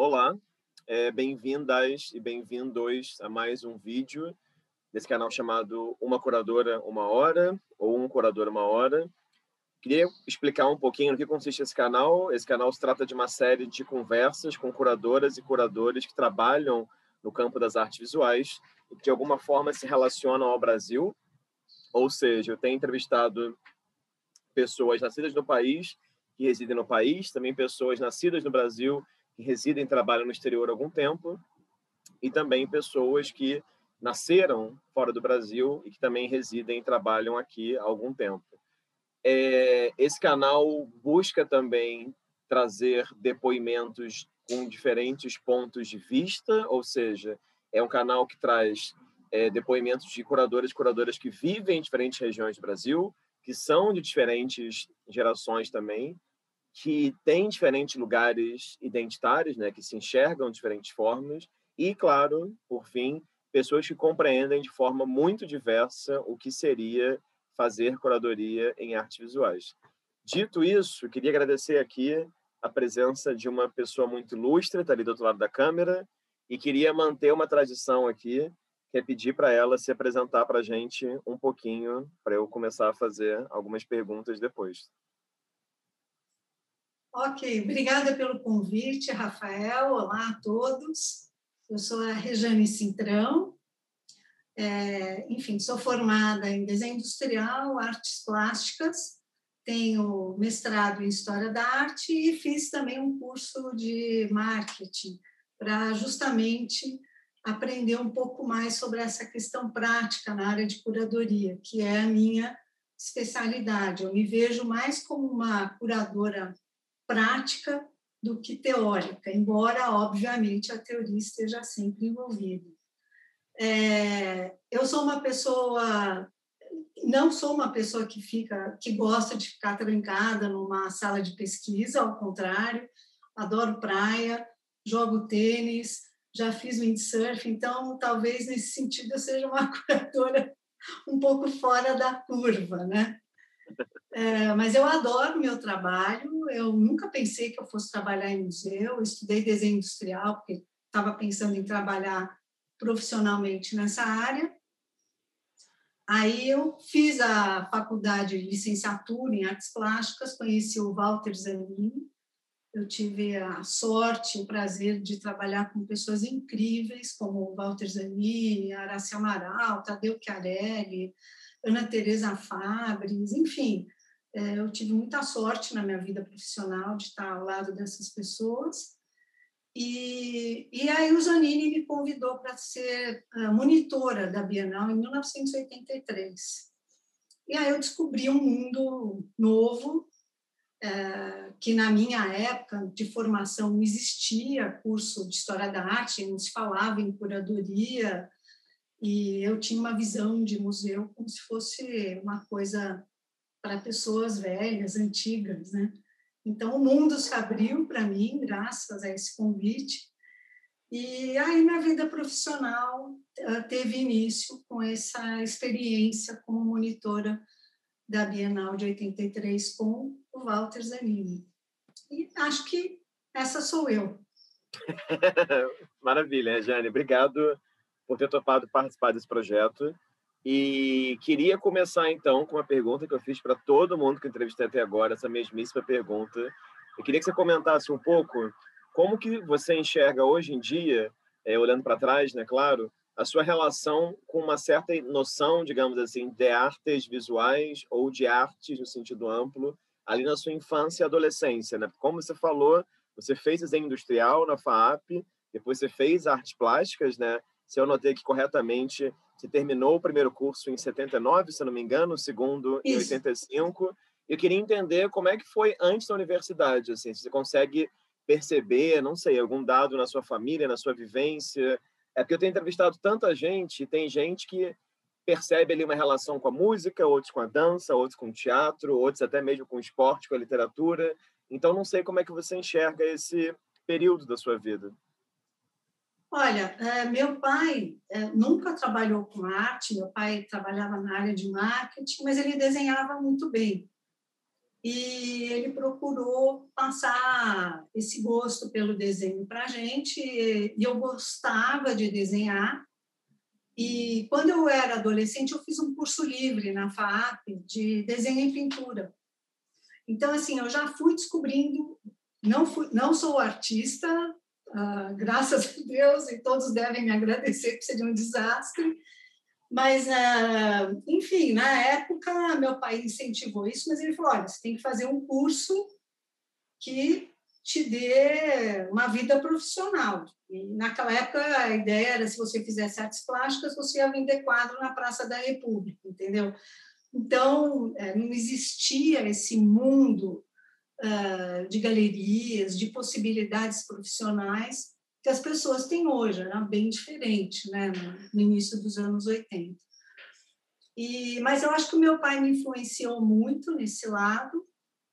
Olá, é, bem-vindas e bem-vindos a mais um vídeo desse canal chamado Uma Curadora Uma Hora ou Um Curador Uma Hora. Queria explicar um pouquinho no que consiste esse canal. Esse canal se trata de uma série de conversas com curadoras e curadores que trabalham no campo das artes visuais e que de alguma forma se relacionam ao Brasil. Ou seja, eu tenho entrevistado pessoas nascidas no país que residem no país, também pessoas nascidas no Brasil que residem e trabalham no exterior há algum tempo, e também pessoas que nasceram fora do Brasil e que também residem e trabalham aqui há algum tempo. É, esse canal busca também trazer depoimentos com diferentes pontos de vista, ou seja, é um canal que traz é, depoimentos de curadores e curadoras que vivem em diferentes regiões do Brasil, que são de diferentes gerações também, que têm diferentes lugares identitários, né, que se enxergam de diferentes formas, e, claro, por fim, pessoas que compreendem de forma muito diversa o que seria fazer curadoria em artes visuais. Dito isso, queria agradecer aqui a presença de uma pessoa muito ilustre, está ali do outro lado da câmera, e queria manter uma tradição aqui, que é pedir para ela se apresentar para a gente um pouquinho, para eu começar a fazer algumas perguntas depois. Ok, obrigada pelo convite, Rafael. Olá a todos. Eu sou a Rejane Cintrão. É, enfim, sou formada em desenho industrial, artes plásticas, tenho mestrado em história da arte e fiz também um curso de marketing para justamente aprender um pouco mais sobre essa questão prática na área de curadoria, que é a minha especialidade. Eu me vejo mais como uma curadora prática do que teórica, embora, obviamente, a teoria esteja sempre envolvida. É, eu sou uma pessoa, não sou uma pessoa que fica, que gosta de ficar trancada numa sala de pesquisa, ao contrário, adoro praia, jogo tênis, já fiz windsurf, então talvez nesse sentido eu seja uma curadora um pouco fora da curva, né? É, mas eu adoro meu trabalho. Eu nunca pensei que eu fosse trabalhar em museu. Eu estudei desenho industrial porque estava pensando em trabalhar profissionalmente nessa área. Aí eu fiz a faculdade de licenciatura em artes plásticas, conheci o Walter Zanini. Eu tive a sorte, o prazer de trabalhar com pessoas incríveis, como o Walter Zanini, Araci Amaral, Tadeu Chiarelli, Ana Teresa Fabres, enfim, eu tive muita sorte na minha vida profissional de estar ao lado dessas pessoas. E, e aí o Zanini me convidou para ser uh, monitora da Bienal em 1983. E aí eu descobri um mundo novo, uh, que na minha época de formação não existia curso de História da Arte, não se falava em curadoria, e eu tinha uma visão de museu como se fosse uma coisa para pessoas velhas, antigas, né? Então o mundo se abriu para mim graças a esse convite. E aí minha vida profissional eh, teve início com essa experiência como monitora da Bienal de 83 com o Walter Zanini. E acho que essa sou eu. Maravilha, Jane. Obrigado por ter topado participar desse projeto. E queria começar então com uma pergunta que eu fiz para todo mundo que entrevistei até agora, essa mesmíssima pergunta. Eu queria que você comentasse um pouco como que você enxerga hoje em dia, é, olhando para trás, né, claro, a sua relação com uma certa noção, digamos assim, de artes visuais ou de artes no sentido amplo, ali na sua infância e adolescência, né? Como você falou, você fez desenho industrial na FAAP, depois você fez artes plásticas, né? Se eu notei aqui corretamente, você terminou o primeiro curso em 79, se não me engano, o segundo Isso. em 85. Eu queria entender como é que foi antes da universidade, assim, se você consegue perceber, não sei, algum dado na sua família, na sua vivência. É porque eu tenho entrevistado tanta gente, e tem gente que percebe ali uma relação com a música, outros com a dança, outros com o teatro, outros até mesmo com o esporte, com a literatura. Então, não sei como é que você enxerga esse período da sua vida. Olha, é, meu pai é, nunca trabalhou com arte, meu pai trabalhava na área de marketing, mas ele desenhava muito bem. e ele procurou passar esse gosto pelo desenho para a gente, e eu gostava de desenhar, e quando eu era adolescente, eu fiz um curso livre na FAP de desenho e pintura. Então, assim, eu já fui descobrindo, não, fui, não sou artista, uh, graças a Deus, e todos devem me agradecer, porque seria um desastre, mas, uh, enfim, na época, meu pai incentivou isso, mas ele falou, olha, você tem que fazer um curso que te dê uma vida profissional. E naquela época a ideia era se você fizesse artes plásticas, você ia vender quadro na Praça da República, entendeu? Então, é, não existia esse mundo uh, de galerias, de possibilidades profissionais que as pessoas têm hoje, era bem diferente, né, no início dos anos 80. E, mas eu acho que o meu pai me influenciou muito nesse lado,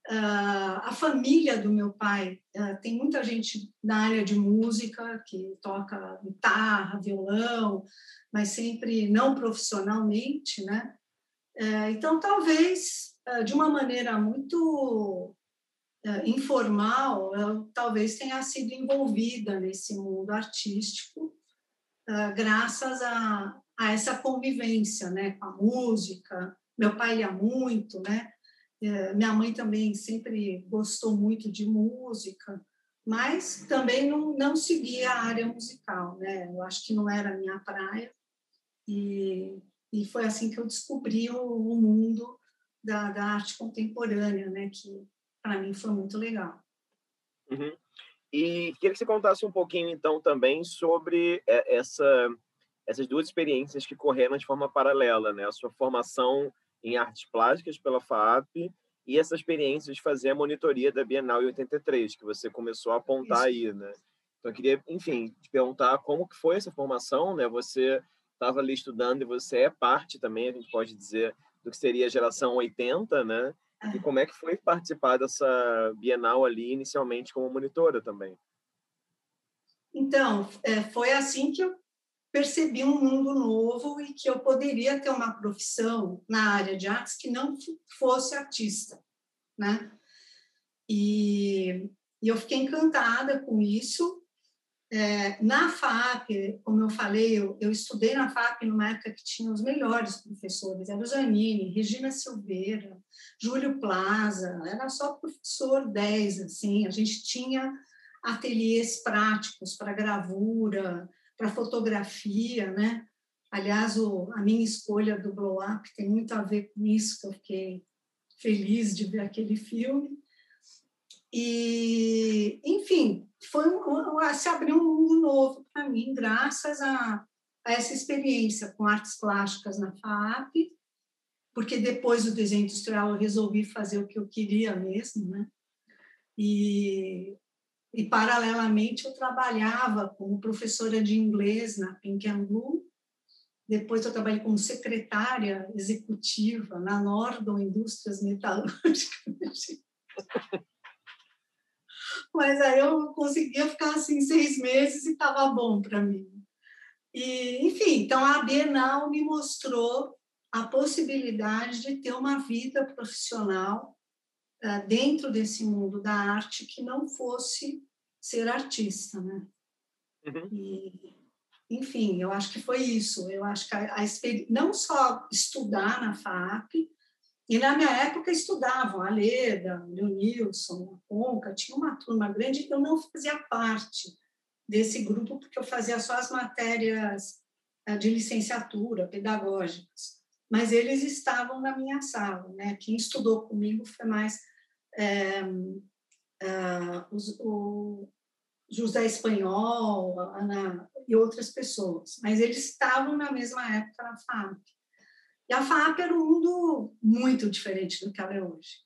Uh, a família do meu pai uh, tem muita gente na área de música que toca guitarra, violão, mas sempre não profissionalmente, né? Uh, então, talvez de uma maneira muito informal, eu talvez tenha sido envolvida nesse mundo artístico, graças a, a essa convivência, né, com a música. Meu pai ia muito, né? É, minha mãe também sempre gostou muito de música, mas também não, não seguia a área musical, né? Eu acho que não era a minha praia. E, e foi assim que eu descobri o, o mundo da, da, arte contemporânea, né? Que para mim foi muito legal. Uhum. E queria que você contasse um pouquinho, então, também sobre é, essa, essas duas experiências que correram de forma paralela, né? A sua formação em artes plásticas pela FAAP e essa experiência de fazer a monitoria da Bienal em 83, que você começou a apontar Isso. aí, né? Então, eu queria, enfim, te perguntar como que foi essa formação, né? Você estava ali estudando e você é parte também, a gente pode dizer, do que seria a geração 80, né? E como é que foi participar dessa Bienal ali inicialmente como monitora também? Então, é, foi assim que eu percebi um mundo novo e que eu poderia ter uma profissão na área de artes que não fosse artista, né? E, e eu fiquei encantada com isso. É, na FAP, como eu falei, eu, eu, estudei na FAP numa época que tinha os melhores professores, era o Zanini, Regina Silveira, Júlio Plaza, era só professor 10, assim, a gente tinha ateliês práticos para gravura, para fotografia, né? Aliás, o, a minha escolha do Blow Up tem muito a ver com isso, que eu fiquei feliz de ver aquele filme. E, enfim, foi um, se abriu um mundo novo para mim, graças a, a, essa experiência com artes plásticas na FAP, porque depois do desenho industrial eu resolvi fazer o que eu queria mesmo, né? E e, paralelamente, eu trabalhava como professora de inglês na Pink Blue. Depois, eu trabalhei como secretária executiva na Nordon Indústrias Metalúrgicas. Mas aí eu conseguia ficar assim seis meses e estava bom para mim. E, enfim, então a Bienal me mostrou a possibilidade de ter uma vida profissional ah, dentro desse mundo da arte que não fosse ser artista, né? Uhum. E, enfim, eu acho que foi isso. Eu acho que a, a não só estudar na FAP, e na minha época estudavam a Leda, o Leonilson, a Conca, tinha uma turma grande, eu não fazia parte desse grupo, porque eu fazia só as matérias ah, de licenciatura, pedagógicas. Mas eles estavam na minha sala, né? Quem estudou comigo foi mais é, é, o José Espanhol Ana, e outras pessoas, mas eles estavam na mesma época na FAP. E a FAP era um mundo muito diferente do que ela é hoje.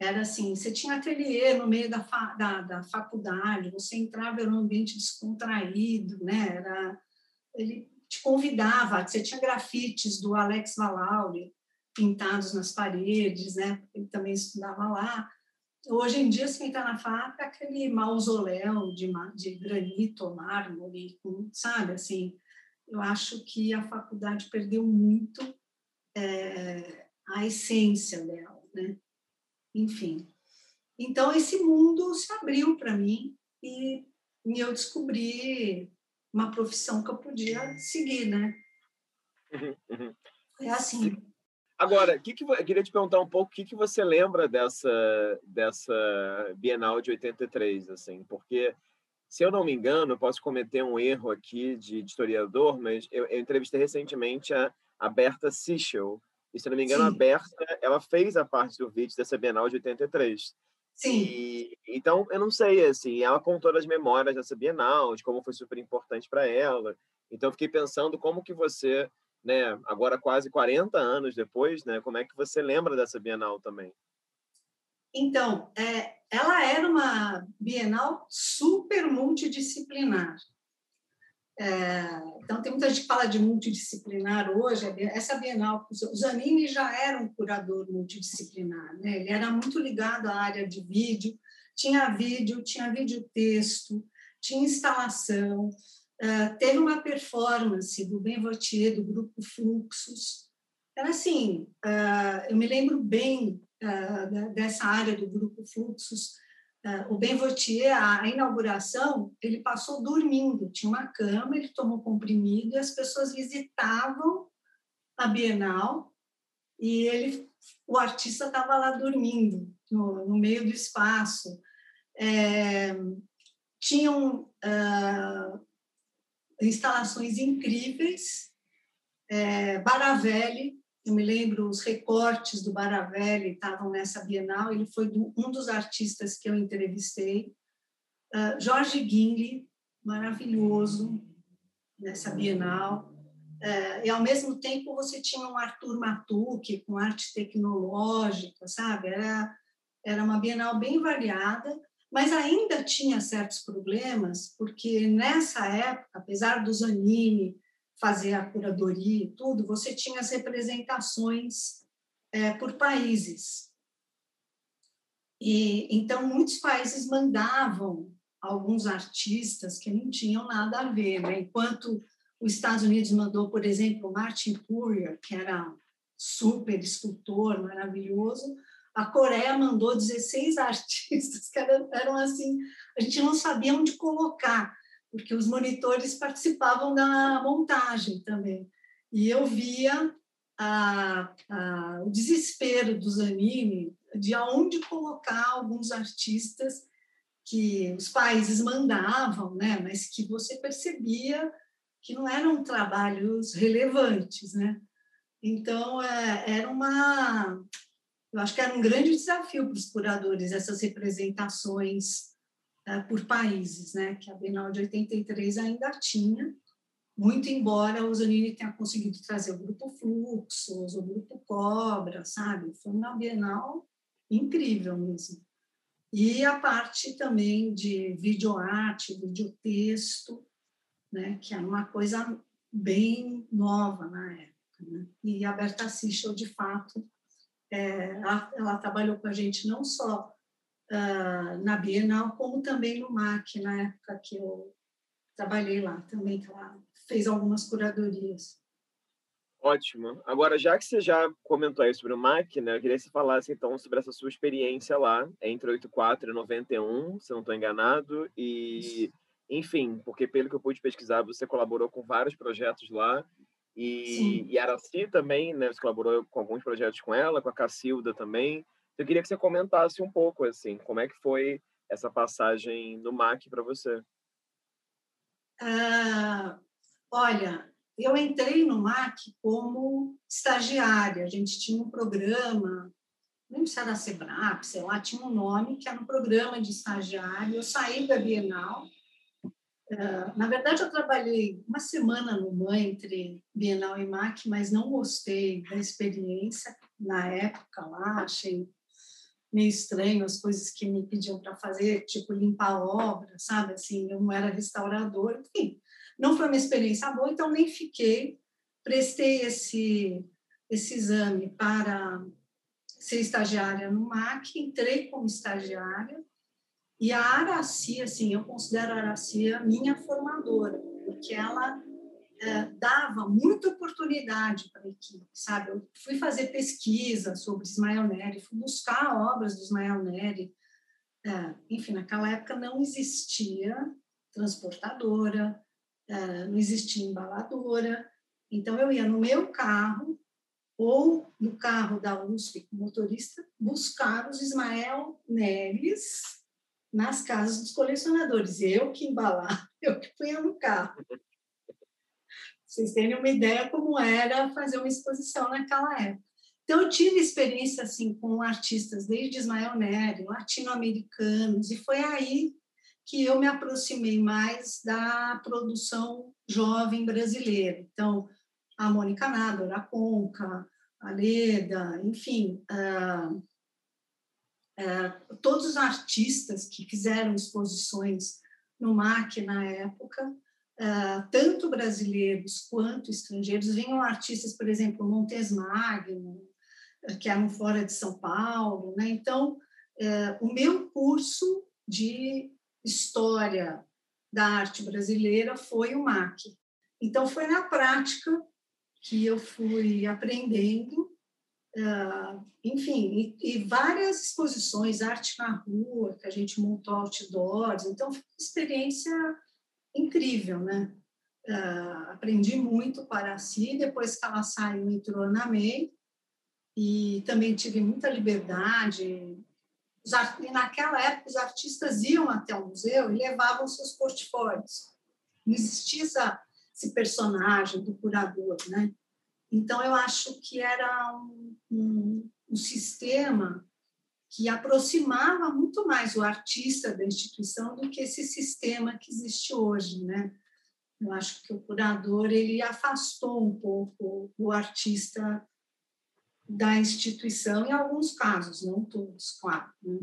Era assim, você tinha ateliê no meio da, fa, da, da faculdade, você entrava em um ambiente descontraído, né? Era, ele te convidava, você tinha grafites do Alex Valauri, pintados nas paredes, né? Ele também estudava lá. Hoje em dia, se entrar na FAP, é aquele mausoléu de, de granito, mármore, sabe? Assim, eu acho que a faculdade perdeu muito é, a essência dela, né? enfim. Então, esse mundo se abriu para mim e, e eu descobri uma profissão que eu podia seguir, né? Uhum, uhum. É assim. Agora, que que, eu queria te perguntar um pouco o que, que você lembra dessa, dessa Bienal de 83, assim, porque, se eu não me engano, posso cometer um erro aqui de, de historiador, mas eu, eu, entrevistei recentemente a, a Berta Sichel, e, se não me engano, Sim. a Berta, ela fez a parte do vídeo dessa Bienal de 83. Sim. E, então, eu não sei, assim, ela contou as memórias dessa Bienal, de como foi super importante para ela. Então, eu fiquei pensando como que você, né, agora quase 40 anos depois, né, como é que você lembra dessa Bienal também? Então, é, ela era uma Bienal super multidisciplinar. É, então, tem muita gente que fala de multidisciplinar hoje. Essa Bienal, o Zanini já era um curador multidisciplinar, né? ele era muito ligado à área de vídeo, tinha vídeo, tinha vídeo-texto, tinha instalação, uh, teve uma performance do Ben Vautier, do grupo Fluxos. Era assim, eu me lembro bem dessa área do grupo Fluxos, o Ben Vautier, a inauguração, ele passou dormindo, tinha uma cama, ele tomou comprimido e as pessoas visitavam a Bienal e ele, o artista estava lá dormindo no, no, meio do espaço. É, tinham uh, instalações incríveis. É, Baravelli, eu me lembro, os recortes do Baravelli estavam nessa Bienal, ele foi um dos artistas que eu entrevistei. Uh, Jorge Guinle, maravilhoso nessa Bienal. Uh, e, ao mesmo tempo, você tinha um Arthur Matuque com arte tecnológica, sabe? Era, era uma Bienal bem variada, mas ainda tinha certos problemas, porque nessa época, apesar do Zanini, fazer a curadoria e tudo, você tinha as representações é, por países. E então muitos países mandavam alguns artistas que não tinham nada a ver, né? Enquanto os Estados Unidos mandou, por exemplo, Martin Courier, que era super escultor, maravilhoso, a Coreia mandou 16 artistas que eram, eram assim, a gente não sabia onde colocar porque os monitores participavam da montagem também. E eu via a, a, o desespero dos anime de aonde colocar alguns artistas que os países mandavam, né? mas que você percebia que não eram trabalhos relevantes. Né? Então, é, era uma. Eu acho que era um grande desafio para os curadores, essas representações por países, né? que a Bienal de 83 ainda tinha, muito embora o Zanini tenha conseguido trazer o Grupo Fluxos, o Grupo Cobra, sabe? Foi uma Bienal incrível mesmo. E a parte também de videoarte, videotexto, né? que era uma coisa bem nova na época. Né? E a Berta Sichel, de fato, é, ela, ela trabalhou com a gente não só uh, na Bienal, como também no MAC, na época que eu trabalhei lá também, que ela fez algumas curadorias. Ótimo. Agora, já que você já comentou aí sobre o MAC, né, eu queria que você falasse então sobre essa sua experiência lá, entre 84 e 91, se não estou enganado, e enfim, porque pelo que eu pude pesquisar, você colaborou com vários projetos lá, e, e a Araci também, né, você colaborou com alguns projetos com ela, com a Cacilda também, eu queria que você comentasse um pouco, assim, como é que foi essa passagem no MAC para você? Ah, olha, eu entrei no MAC como estagiária. A gente tinha um programa, não lembro se era Sebrap, sei lá, tinha um nome que era um programa de estagiário. Eu saí da Bienal. Ah, na verdade, eu trabalhei uma semana no MAN entre Bienal e MAC, mas não gostei da experiência na época lá, achei meio estranho as coisas que me pediam para fazer, tipo limpar obra, sabe? Assim, eu não era restaurador, enfim. Não foi uma experiência boa, então nem fiquei. Prestei esse, esse exame para ser estagiária no MAC, entrei como estagiária, e a Araci, assim, eu considero a Araci a minha formadora, porque ela é, dava muita oportunidade para a equipe, sabe? Eu fui fazer pesquisa sobre Ismael Neri, fui buscar obras do Ismael Neri. É, enfim, naquela época não existia transportadora, é, não existia embaladora. Então, eu ia no meu carro ou no carro da USP com motorista buscar os Ismael Neres nas casas dos colecionadores. Eu que embalar, eu que punha no carro. Vocês terem uma ideia como era fazer uma exposição naquela época. Então, eu tive experiência assim com artistas desde Ismael Neri, latino-americanos, e foi aí que eu me aproximei mais da produção jovem brasileira. Então, a Mônica Nada, a Conca, a Leda, enfim, uh, uh, todos os artistas que fizeram exposições no MAC na época, uh, tanto brasileiros quanto estrangeiros, vinham artistas, por exemplo, Montes Magno, que eram fora de São Paulo. Né? Então, o meu curso de História da Arte Brasileira foi o MAC. Então, foi na prática que eu fui aprendendo, uh, enfim, e, e, várias exposições, arte na rua, que a gente montou outdoors, então foi uma experiência incrível, né? Uh, aprendi muito para si, depois que ela saiu, entrou na MEI, e também tive muita liberdade. E naquela época, os artistas iam até o museu e levavam seus portfólios. Não existia essa esse personagem do curador, né? Então eu acho que era um, um, um sistema que aproximava muito mais o artista da instituição do que esse sistema que existe hoje, né? Eu acho que o curador ele afastou um pouco o artista da instituição em alguns casos, não todos, claro. Né?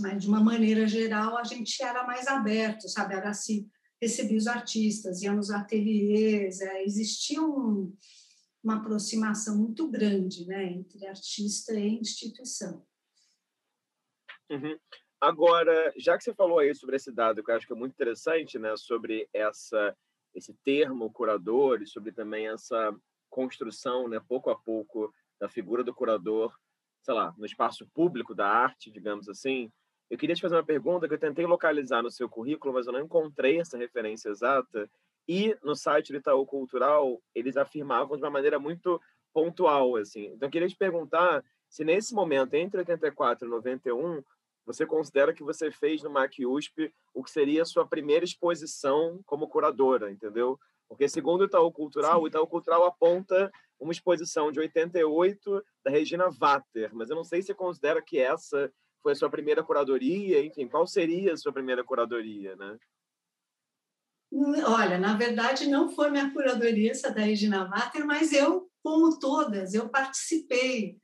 Mas de uma maneira geral a gente era mais aberto, sabe? Era assim, recebia os artistas, ia nos ateliês, é, existia um, uma aproximação muito grande né, entre artista e instituição. Uhum. Agora, já que você falou aí sobre esse dado, que eu acho que é muito interessante, né, sobre essa esse termo curador e sobre também essa construção, né, pouco a pouco, da figura do curador, sei lá, no espaço público da arte, digamos assim, eu queria te fazer uma pergunta que eu tentei localizar no seu currículo, mas eu não encontrei essa referência exata. E no site do Itaú Cultural, eles afirmavam de uma maneira muito pontual, assim. Então, eu queria te perguntar se nesse momento, entre 84 e 91, você considera que você fez no MAC USP o que seria a sua primeira exposição como curadora, entendeu? Porque, segundo o Itaú Cultural, Sim. o Itaú Cultural aponta uma exposição de 88 da Regina Vater, mas eu não sei se você considera que essa foi a sua primeira curadoria? Enfim, qual seria a sua primeira curadoria, né? Olha, na verdade não foi minha curadoria essa da Regina Mater, mas eu, como todas, eu participei.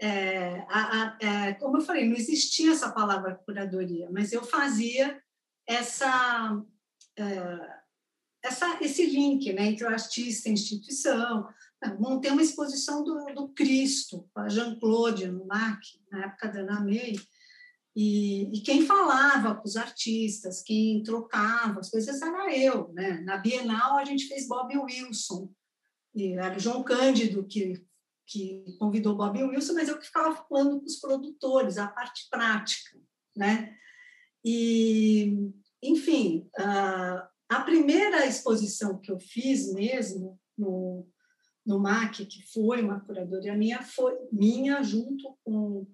É, a, a, é, como eu falei, não existia essa palavra curadoria, mas eu fazia essa, é, essa esse link né, entre o artista e a instituição. Montei uma exposição do, do Cristo, a Jean-Claude no MAC, na época da Ana May, e, e, quem falava com os artistas, quem trocava as coisas era eu. Né? Na Bienal, a gente fez Bob Wilson, e era o João Cândido que, que convidou Bob Wilson, mas eu que ficava falando com os produtores, a parte prática. Né? E, enfim, a, primeira exposição que eu fiz mesmo no, no MAC, que foi uma curadoria minha, foi minha junto com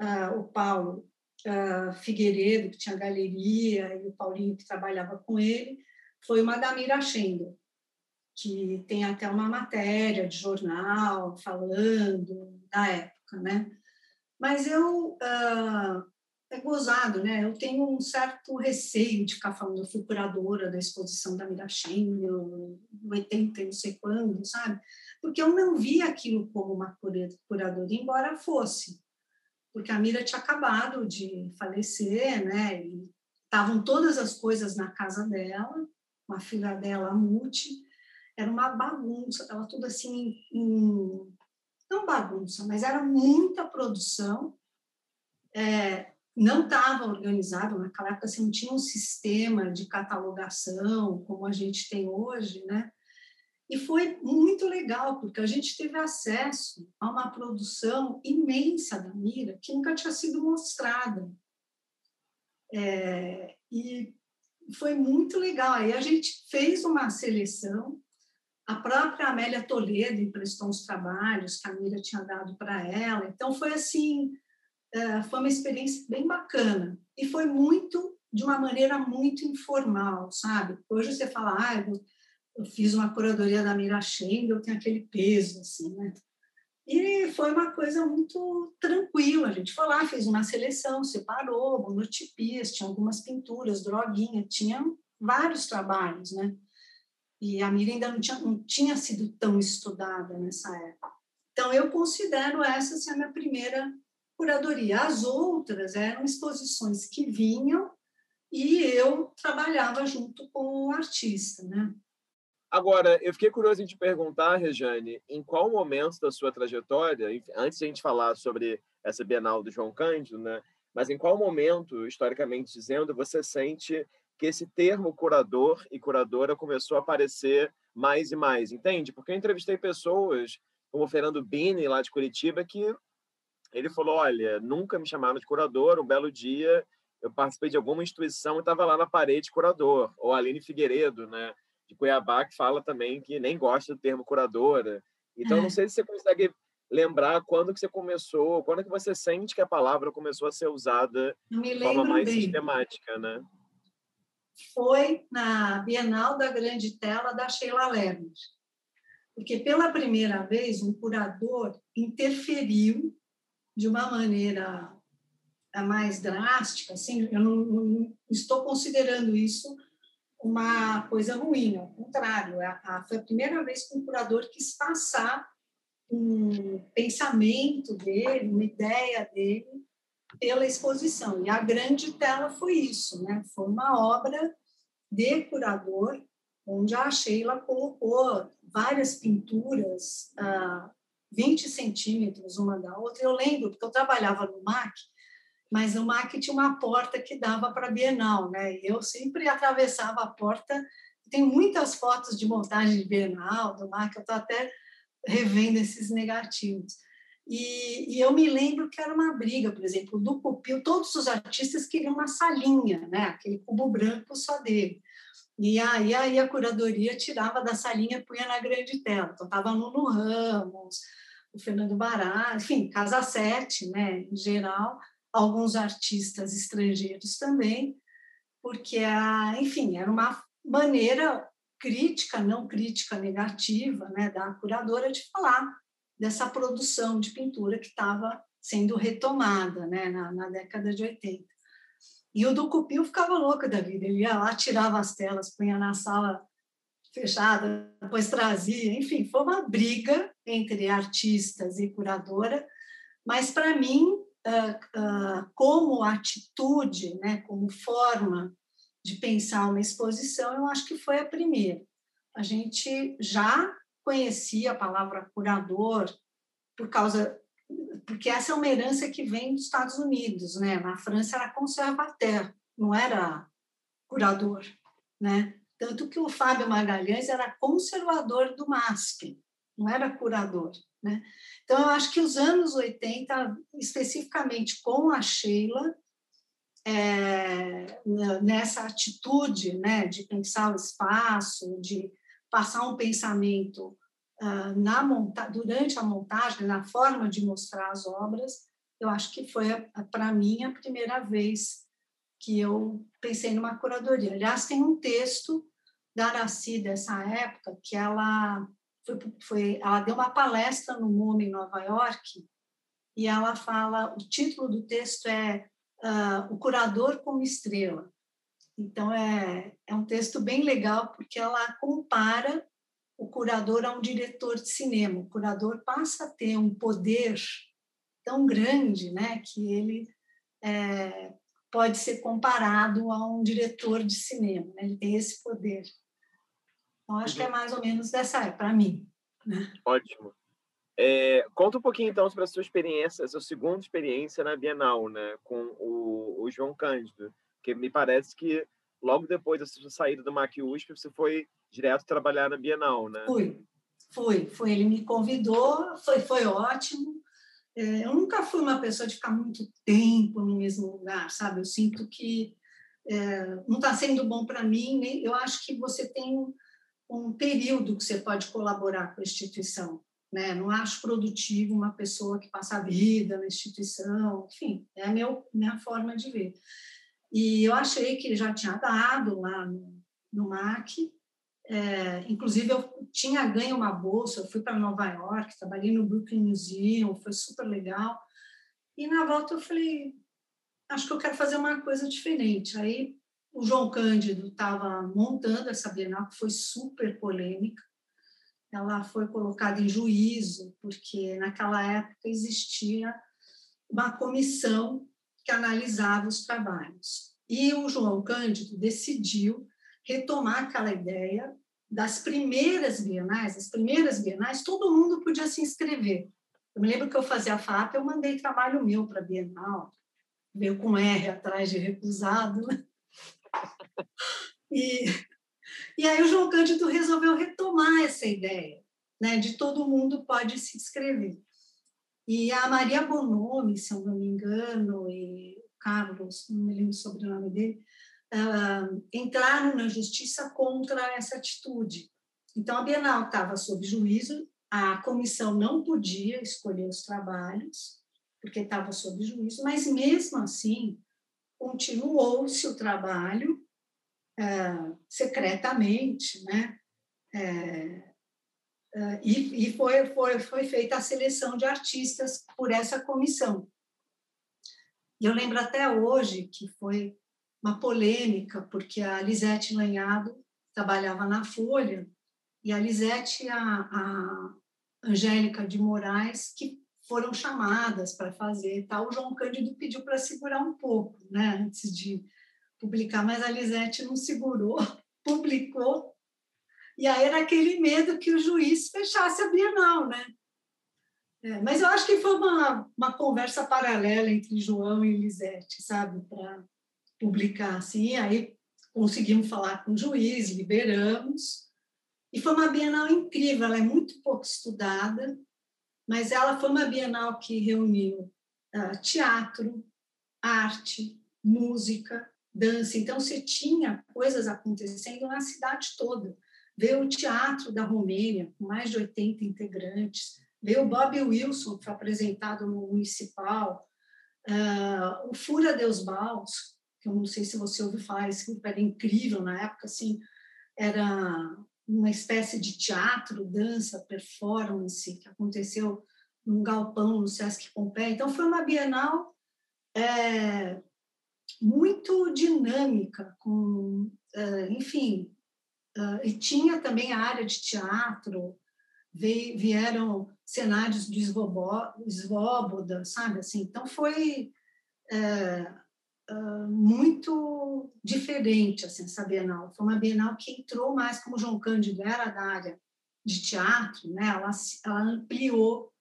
uh, o Paulo uh, Figueiredo, que tinha galeria, e o Paulinho, que trabalhava com ele, foi o Madame Schender, que tem até uma matéria de jornal falando da época, né? Mas eu uh, é gozado, né? Eu tenho um certo receio de ficar falando, eu fui curadora da exposição da Mirachem, no 80 não sei quando, sabe? Porque eu não vi aquilo como uma curadoria, embora fosse porque a Mira tinha acabado de falecer, né? E estavam todas as coisas na casa dela, uma filha dela, a Muti, era uma bagunça, estava tudo assim, em, não bagunça, mas era muita produção, é, não estava organizado, naquela época você não tinha um sistema de catalogação como a gente tem hoje, né? E foi muito legal, porque a gente teve acesso a uma produção imensa da Mira que nunca tinha sido mostrada. É, e foi muito legal. Aí a gente fez uma seleção, a própria Amélia Toledo emprestou uns trabalhos que a Mira tinha dado para ela. Então foi assim, é, foi uma experiência bem bacana e foi muito de uma maneira muito informal, sabe? Hoje você fala, ah, eu, eu fiz uma curadoria da Mira Schendel, tem aquele peso assim, né? E foi uma coisa muito tranquila. A gente foi lá, fez uma seleção, separou, monotipias, tinha algumas pinturas, droguinha, tinha vários trabalhos, né? E a Mira ainda não tinha, não tinha sido tão estudada nessa época. Então, eu considero essa ser a minha primeira curadoria. As outras eram exposições que vinham e eu trabalhava junto com o artista, né? Agora, eu fiquei curioso em te perguntar, Rejane, em qual momento da sua trajetória, antes de a gente falar sobre essa Bienal do João Cândido, né? Mas em qual momento, historicamente dizendo, você sente que esse termo curador e curadora começou a aparecer mais e mais, entende? Porque eu entrevistei pessoas como o Fernando Bini, lá de Curitiba, que ele falou, olha, nunca me chamaram de curador, um belo dia eu participei de alguma instituição e estava lá na parede curador, ou a Aline Figueiredo, né? de Cuiabá que fala também que nem gosta do termo curadora. Então, é. não sei se você consegue lembrar quando que você começou, quando que você sente que a palavra começou a ser usada de forma mais bem. sistemática, né? Foi na Bienal da Grande Tela da Sheila Lerner. Porque pela primeira vez um curador interferiu de uma maneira mais drástica, assim, eu não, não estou considerando isso uma coisa ruim, ao contrário, a, a, foi a primeira vez que um curador quis passar um pensamento dele, uma ideia dele pela exposição. E a grande tela foi isso, né? Foi uma obra de curador, onde a Sheila colocou várias pinturas, ah, 20 centímetros uma da outra. Eu lembro, porque eu trabalhava no MAC, mas o MAC tinha uma porta que dava para a Bienal, né? Eu sempre atravessava a porta. Tem muitas fotos de montagem de Bienal, do MAC, eu estou até revendo esses negativos. E, e, eu me lembro que era uma briga, por exemplo, do Cupil, todos os artistas queriam uma salinha, né? aquele cubo branco só dele. E aí, aí a curadoria tirava da salinha e punha na grande tela. Então, estava Nuno Ramos, o Fernando Bará, enfim, Casa Sete, né, em geral, alguns artistas estrangeiros também, porque, enfim, era uma maneira crítica, não crítica negativa, né, da curadora de falar dessa produção de pintura que estava sendo retomada né, na, na, década de 80. E o do Cupil ficava louco da vida, ele ia lá, tirava as telas, punha na sala fechada, depois trazia, enfim, foi uma briga entre artistas e curadora, mas para mim uh, como atitude, né, como forma de pensar uma exposição, eu acho que foi a primeira. A gente já conhecia a palavra curador por causa porque essa é uma herança que vem dos Estados Unidos, né? Na França era conservateur, não era curador, né? Tanto que o Fábio Magalhães era conservador do MASP, não era curador. Né? Então, eu acho que os anos 80, especificamente com a Sheila, é, nessa atitude né, de pensar o espaço, de passar um pensamento uh, na monta durante a montagem, na forma de mostrar as obras, eu acho que foi, para mim, a primeira vez que eu pensei numa curadoria. Aliás, tem um texto da Araci dessa época que ela foi, foi, ela deu uma palestra no MoMA em Nova York e ela fala, o título do texto é uh, O Curador como Estrela. Então, é, é um texto bem legal, porque ela compara o curador a um diretor de cinema. O curador passa a ter um poder tão grande né, que ele é, pode ser comparado a um diretor de cinema. Né? Ele tem esse poder. Então, acho que é mais ou menos dessa época, para mim. Né? Ótimo. É, conta um pouquinho, então, sobre a sua experiência, a sua segunda experiência na Bienal, né, com o, o João Cândido, que me parece que logo depois da sua saída do MAC USP, você foi direto trabalhar na Bienal, né? Fui, fui, foi. Ele me convidou, foi, foi ótimo. É, eu nunca fui uma pessoa de ficar muito tempo no mesmo lugar, sabe? Eu sinto que é, não está sendo bom para mim. Nem, eu acho que você tem um, um período que você pode colaborar com a instituição. Né? Não acho produtivo uma pessoa que passa a vida na instituição, enfim, é a meu, minha forma de ver. E eu achei que ele já tinha dado lá no, no MAC, é, inclusive eu tinha ganho uma bolsa, eu fui para Nova York, trabalhei no Brooklyn Museum, foi super legal. E na volta eu falei, acho que eu quero fazer uma coisa diferente. Aí o João Cândido estava montando essa Bienal, que foi super polêmica. Ela foi colocada em juízo, porque naquela época existia uma comissão que analisava os trabalhos. E o João Cândido decidiu retomar aquela ideia das primeiras bienais. As primeiras bienais, todo mundo podia se inscrever. Eu me lembro que eu fazia a FAP, eu mandei trabalho meu para a Bienal, veio com R atrás de recusado. Né? E, e aí o João Cândido resolveu retomar essa ideia, né, de todo mundo pode se inscrever. E a Maria Bonomi, se eu não me engano, e o Carlos, não me lembro sobre o sobrenome dele, uh, entraram na justiça contra essa atitude. Então, a Bienal estava sob juízo, a comissão não podia escolher os trabalhos, porque estava sob juízo, mas mesmo assim, continuou-se o trabalho uh, secretamente, né? Uh, E, e foi, foi, foi feita a seleção de artistas por essa comissão. E eu lembro até hoje que foi uma polêmica, porque a Lisete Lanhado trabalhava na Folha, e a Lisete e a, a Angélica de Moraes, que foram chamadas para fazer tal. O João Cândido pediu para segurar um pouco, né, antes de publicar, mas a Lisete não segurou, publicou, e aí era aquele medo que o juiz fechasse a Bienal, né? É, mas eu acho que foi uma, uma conversa paralela entre João e Lisete, sabe, para publicar assim. Aí conseguimos falar com o juiz, liberamos. E foi uma Bienal incrível, ela é muito pouco estudada, mas ela foi uma Bienal que reuniu uh, teatro, arte, música, dança. Então, você tinha coisas acontecendo na cidade toda. Veio o Teatro da Romênia, com mais de 80 integrantes. Veio o Bob Wilson, que foi apresentado no Municipal. Uh, o Fura Deus Baus, que eu não sei se você ouviu falar, esse era incrível na época, assim, era uma espécie de teatro, dança, performance, que aconteceu num galpão no Sesc Pompeia. Então, foi uma Bienal é, muito dinâmica, com, é, enfim, Uh, e tinha também a área de teatro, veio, vieram cenários de Svoboda, sabe? Assim, então foi é, uh, muito diferente assim, essa Bienal. Foi uma Bienal que entrou mais, como João Cândido era da área de teatro, né? ela, ela ampliou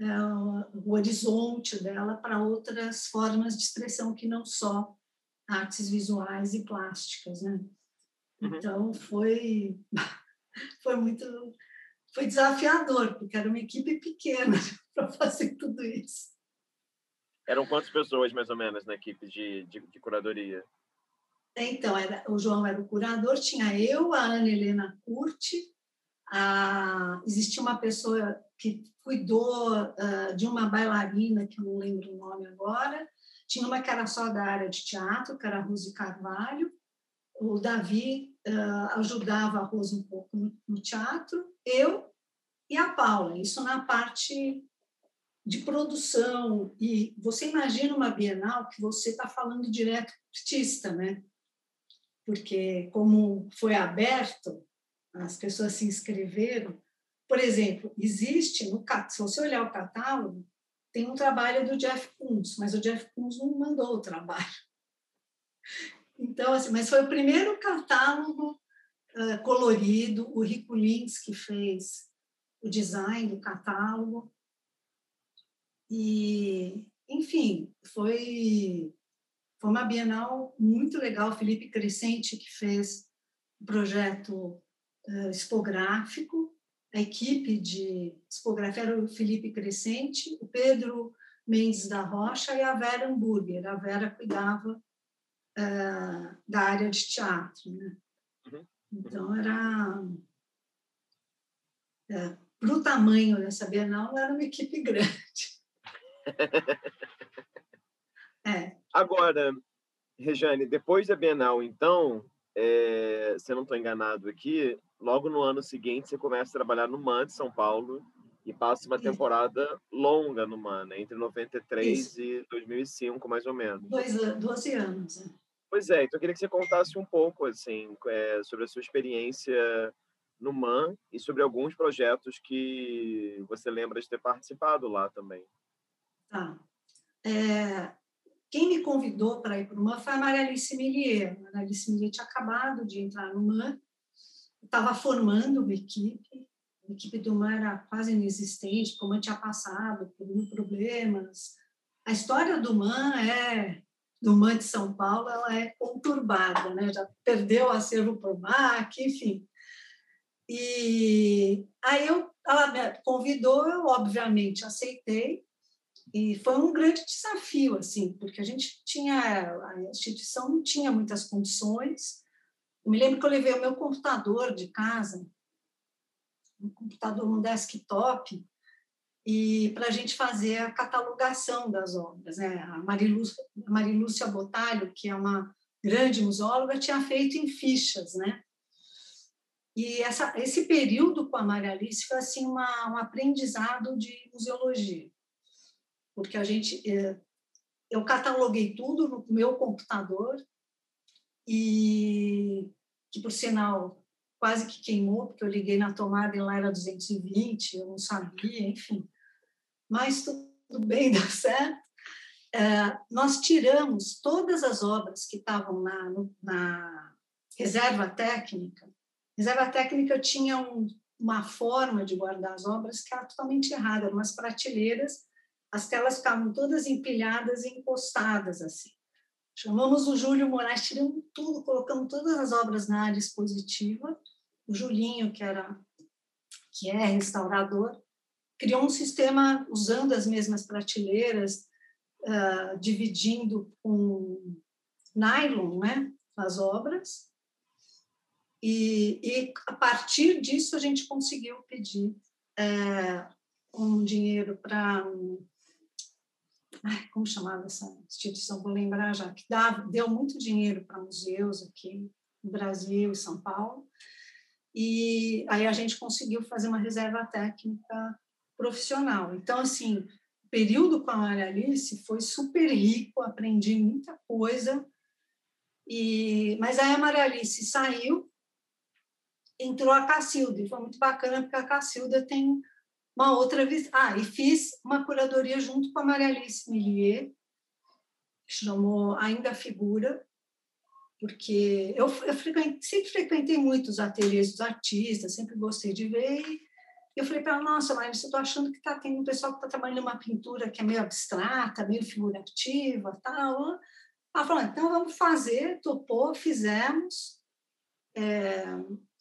é, o horizonte dela para outras formas de expressão que não só artes visuais e plásticas, né? Uhum. Então foi foi muito foi desafiador, porque era uma equipe pequena para fazer tudo isso. Eram quantas pessoas, mais ou menos, na equipe de, de, de curadoria? Então, era, o João era o curador, tinha eu, a Ana Helena Curti, a, existia uma pessoa que cuidou uh, de uma bailarina, que eu não lembro o nome agora, tinha uma que era só da área de teatro, que era a Rose Carvalho, o Davi uh, ajudava a Rosa um pouco no, no, teatro, eu e a Paula, isso na parte de produção. E você imagina uma Bienal que você está falando direto com o artista, né? Porque, como foi aberto, as pessoas se inscreveram. Por exemplo, existe, no, se você olhar o catálogo, tem um trabalho do Jeff Koons, mas o Jeff Koons não mandou o trabalho. Então, assim, mas foi o primeiro catálogo uh, colorido, o Rico Lins que fez o design do catálogo. E, enfim, foi foi uma Bienal muito legal. Felipe Crescente, que fez o projeto uh, expográfico, a equipe de expografia era o Felipe Crescente, o Pedro Mendes da Rocha e a Vera Hamburger. A Vera cuidava uh, da área de teatro. Né? Uhum. Então, era. É, para o tamanho dessa Bienal, era uma equipe grande. é. Agora, Rejane, depois da Bienal, então, é, se eu não estou enganado aqui, logo no ano seguinte você começa a trabalhar no MAN de São Paulo e passa uma temporada longa no MAN, né? entre 93 Isso. e 2005, mais ou menos. Dois, 12 anos. Pois é, então eu queria que você contasse um pouco assim, é, sobre a sua experiência no MAN e sobre alguns projetos que você lembra de ter participado lá também. Tá. É, quem me convidou para ir para o MAN foi a Maria Alice Millier. A Maria Alice Millier tinha acabado de entrar no MAN, estava formando uma equipe, a equipe do MAN era quase inexistente, como eu tinha passado por problemas. A história do MAN é do MAN de São Paulo, ela é conturbada, né? já perdeu o acervo por MAC, enfim. E aí eu, ela me convidou, eu obviamente aceitei, e foi um grande desafio, assim, porque a gente tinha, a instituição não tinha muitas condições. Eu me lembro que eu levei o meu computador de casa, um computador, um desktop, e para a gente fazer a catalogação das obras. Né? A Marilúcia, Marilúcia Botalho, que é uma grande museóloga, tinha feito em fichas, né? E essa, esse período com a Maria Alice foi assim uma, um aprendizado de museologia porque a gente é, eu cataloguei tudo no meu computador e que por sinal quase que queimou porque eu liguei na tomada e lá era 220 eu não sabia enfim mas tudo bem deu certo é, nós tiramos todas as obras que estavam na, na reserva técnica reserva técnica tinha um, uma forma de guardar as obras que era totalmente errada eram umas prateleiras as telas ficavam todas empilhadas e encostadas assim. Chamamos o Júlio Moraes, tiramos tudo, colocamos todas as obras na área expositiva. O Julinho, que era que é restaurador, criou um sistema usando as mesmas prateleiras, uh, dividindo com nylon, né, as obras. E, e, a partir disso a gente conseguiu pedir é, um dinheiro para como chamava essa instituição, vou lembrar já, que dava, deu muito dinheiro para museus aqui no Brasil e São Paulo. E aí a gente conseguiu fazer uma reserva técnica profissional. Então, assim, o período com a Maria Alice foi super rico, aprendi muita coisa. E, mas aí a Maria Alice saiu, entrou a Cacilda, foi muito bacana, porque a Cacilda tem uma outra vez. Ah, e fiz uma curadoria junto com a Maria Alice Millier, chamou Ainda Figura, porque eu, eu frequentei, sempre frequentei muito os ateliês dos artistas, sempre gostei de ver. E eu falei para ela: Nossa, Maria, eu estou achando que tá, tem um pessoal que está trabalhando uma pintura que é meio abstrata, meio figurativa tal. Ela falou: Então vamos fazer, topou, fizemos. É,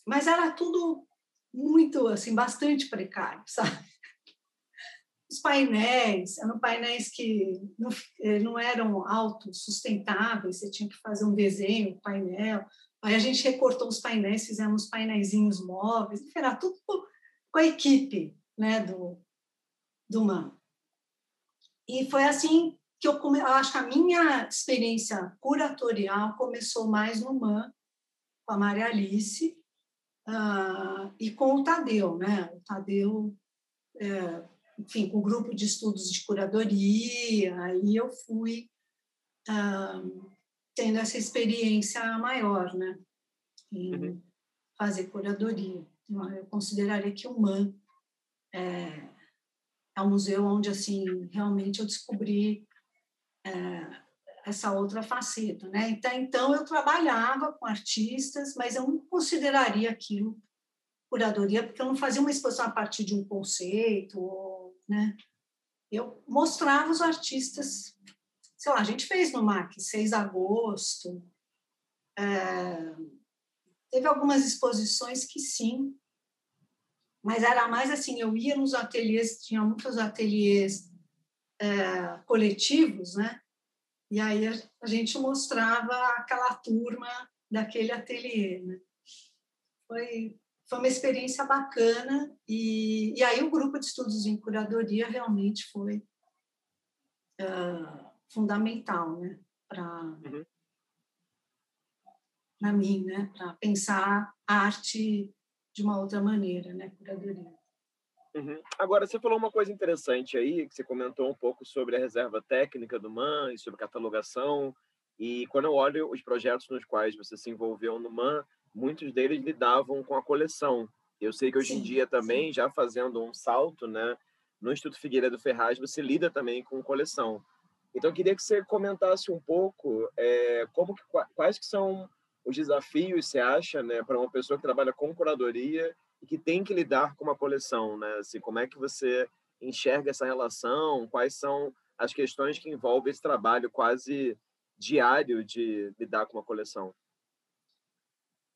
mas era tudo muito, assim, bastante precário, sabe? Os painéis eram painéis que não, eh, não eram autossustentáveis, você tinha que fazer um desenho, um painel. Aí a gente recortou os painéis, fizemos painéis móveis, era tudo com a equipe né, do, do MAN. E foi assim que eu, come... eu acho que a minha experiência curatorial começou mais no MAN, com a Maria Alice, uh, e com o Tadeu, né? O Tadeu, é, enfim, com o grupo de estudos de curadoria, aí eu fui uh, tendo essa experiência maior, né? Em uhum. fazer curadoria. Então, eu consideraria que o MAN é, é um museu onde, assim, realmente eu descobri é, essa outra faceta, né? Então, então eu trabalhava com artistas, mas eu não consideraria aquilo curadoria, porque eu não fazia uma exposição a partir de um conceito, né? Eu mostrava os artistas sei lá, a gente fez no MAC 6 de agosto, é, teve algumas exposições que sim, mas era mais assim, eu ia nos ateliês, tinha muitos ateliês é, coletivos, né? E aí a, gente mostrava aquela turma daquele ateliê, né? Foi, foi uma experiência bacana e, e aí o grupo de estudos em curadoria realmente foi uh, fundamental, né? Para uhum. Para mim, né? Para pensar a arte de uma outra maneira, né? Curadoria. Uhum. Agora, você falou uma coisa interessante aí, que você comentou um pouco sobre a reserva técnica do MAN e sobre catalogação. E quando eu olho os projetos nos quais você se envolveu no MAN, muitos deles lidavam com a coleção. Eu sei que hoje sim, em dia também, sim. já fazendo um salto, né, no Instituto Figueiredo Ferraz, você lida também com coleção. Então, eu queria que você comentasse um pouco é, como que, quais que são os desafios você acha, né, para uma pessoa que trabalha com curadoria e que tem que lidar com uma coleção, né? Assim, como é que você enxerga essa relação? Quais são as questões que envolvem esse trabalho quase diário de lidar com uma coleção?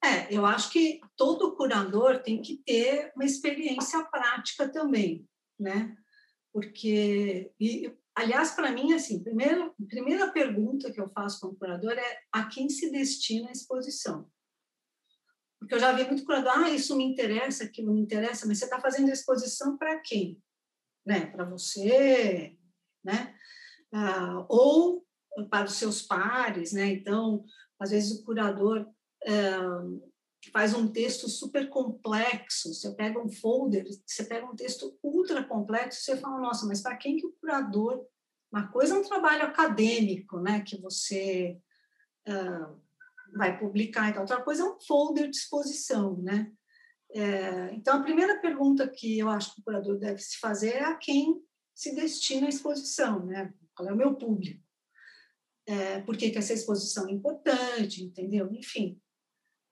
É, eu acho que todo curador tem que ter uma experiência prática também, né? Porque e, Aliás, para mim, assim, primeiro, a primeira pergunta que eu faço como curador é a quem se destina a exposição. Porque eu já vi muito curador, ah, isso me interessa, aquilo me interessa, mas você está fazendo a exposição para quem? Né? Para você, né? Ah, ou para os seus pares, né? Então, às vezes o curador ah, faz um texto super complexo, você pega um folder, você pega um texto ultra complexo, você fala, nossa, mas para quem que o curador... Uma coisa é um trabalho acadêmico, né, que você uh, vai publicar, então outra coisa é um folder de exposição, né? É, então, a primeira pergunta que eu acho que o curador deve se fazer é a quem se destina a exposição, né? Qual é o meu público? É, por que, que essa exposição é importante, entendeu? Enfim,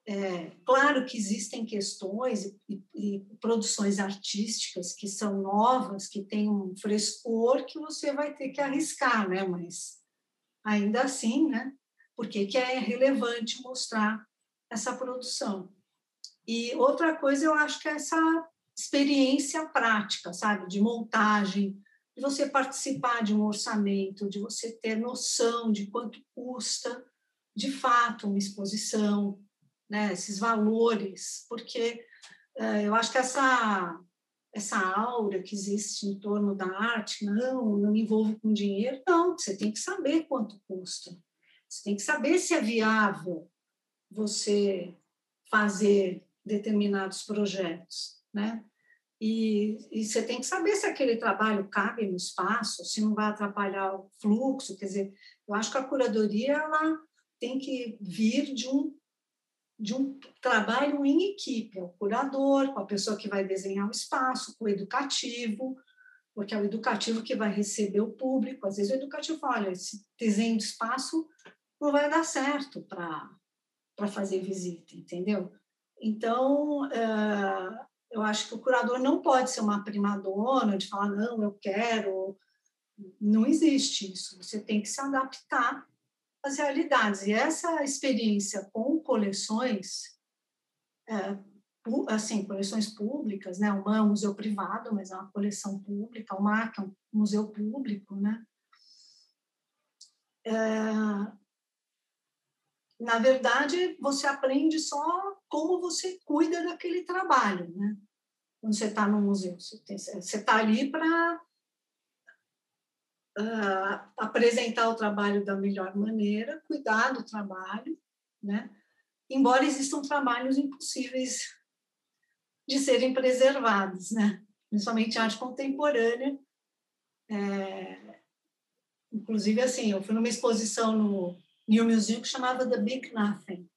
é, claro que existem questões e, e, produções artísticas que são novas, que têm um frescor que você vai ter que arriscar, né? Mas ainda assim, né? Porque que é relevante mostrar essa produção. E outra coisa, eu acho que é essa experiência prática, sabe, de montagem, de você participar de um orçamento, de você ter noção de quanto custa de fato uma exposição, né, esses valores, porque uh, eu acho que essa essa aura que existe em torno da arte, não, não me envolvo com dinheiro, não, você tem que saber quanto custa, você tem que saber se é viável você fazer determinados projetos, né? E, e, você tem que saber se aquele trabalho cabe no espaço, se não vai atrapalhar o fluxo. Quer dizer, eu acho que a curadoria ela tem que vir de um de um trabalho em equipe, é o curador, com a pessoa que vai desenhar o espaço, com o educativo, porque é o educativo que vai receber o público. Às vezes o educativo fala, olha, esse desenho de espaço não vai dar certo para fazer visita, entendeu? Então, uh, eu acho que o curador não pode ser uma primadona de falar, não, eu quero. Não existe isso. Você tem que se adaptar as realidades. E essa experiência com coleções, é, assim, coleções públicas, né? O MAN é um museu privado, mas é uma coleção pública, o MAC é um museu público, né? É, na verdade, você aprende só como você cuida daquele trabalho, né? Quando você está no museu, você está ali para uh, apresentar o trabalho da melhor maneira, cuidar do trabalho, né? Embora existam trabalhos impossíveis de serem preservados, né? Principalmente arte contemporânea. É... Inclusive, assim, eu fui numa exposição no New Museum que chamava The Big Nothing,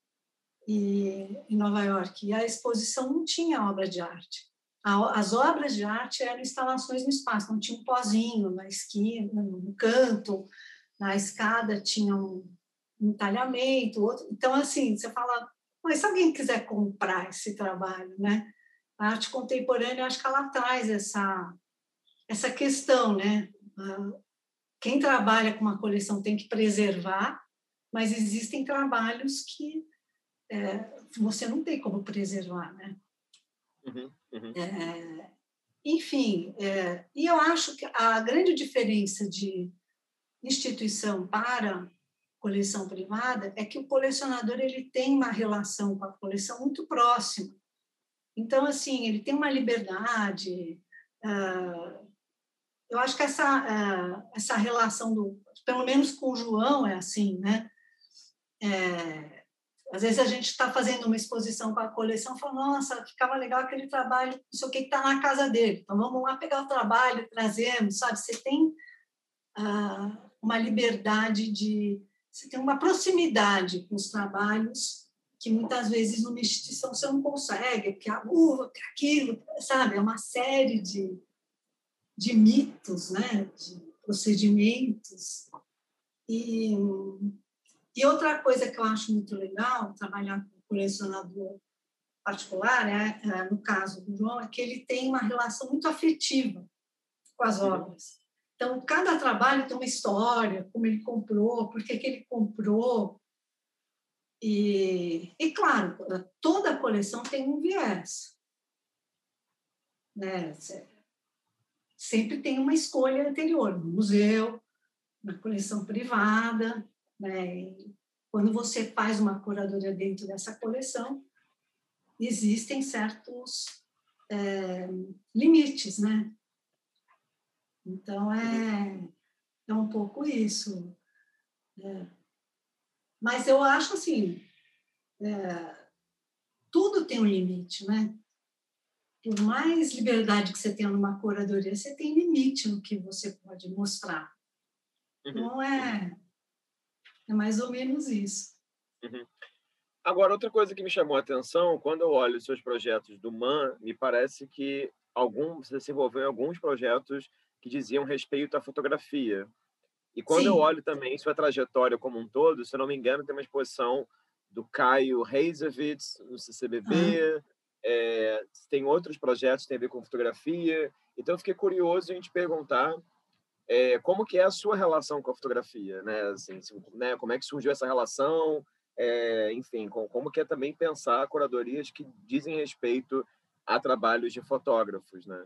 e, em Nova York, e a exposição não tinha obra de arte as obras de arte eram instalações no espaço, não tinha um pozinho na esquina, no canto, na escada tinha um entalhamento, outro. Então, assim, você fala, mas se alguém quiser comprar esse trabalho, né? A arte contemporânea, acho que ela traz essa, essa questão, né? quem trabalha com uma coleção tem que preservar, mas existem trabalhos que é, você não tem como preservar, né? Uhum, uhum. É, enfim, é, e eu acho que a grande diferença de instituição para coleção privada é que o colecionador ele tem uma relação com a coleção muito próxima. Então, assim, ele tem uma liberdade. Uh, eu acho que essa, uh, essa relação, do, pelo menos com o João, é assim, né? É, às vezes a gente está fazendo uma exposição com a coleção e fala, nossa, ficava legal aquele trabalho, não sei o que está na casa dele. Então vamos lá pegar o trabalho, trazemos, sabe? Você tem uh, uma liberdade de. Você tem uma proximidade com os trabalhos que muitas vezes numa instituição você não consegue, porque a uva, que aquilo, sabe? É uma série de, de mitos, né? de procedimentos. E, e outra coisa que eu acho muito legal, trabalhar com colecionador particular, é, é, no caso do João, é que ele tem uma relação muito afetiva com as obras. Então, cada trabalho tem uma história, como ele comprou, por que, ele comprou, e, e, claro, toda coleção tem um viés. Né? Sempre tem uma escolha anterior, no museu, na coleção privada. Né? quando você faz uma curadoria dentro dessa coleção, existem certos é, limites, né? Então, é, é um pouco isso. É. Mas eu acho assim, é, tudo tem um limite, né? Por mais liberdade que você tenha numa curadoria, você tem limite no que você pode mostrar. Uhum. Não é, é mais ou menos isso. Uhum. Agora, outra coisa que me chamou a atenção, quando eu olho os seus projetos do MAN, me parece que algum, você se envolveu em alguns projetos que diziam respeito à fotografia. E quando Sim. eu olho também sua trajetória como um todo, se eu não me engano, tem uma exposição do Caio Reisevitz no CCBB, é, tem outros projetos que têm a ver com fotografia. Então, eu fiquei curioso em te perguntar é, como que é a sua relação com a fotografia, né? Assim, né? Como é que surgiu essa relação? É, enfim, com, como que é também pensar curadorias que dizem respeito a trabalhos de fotógrafos, né?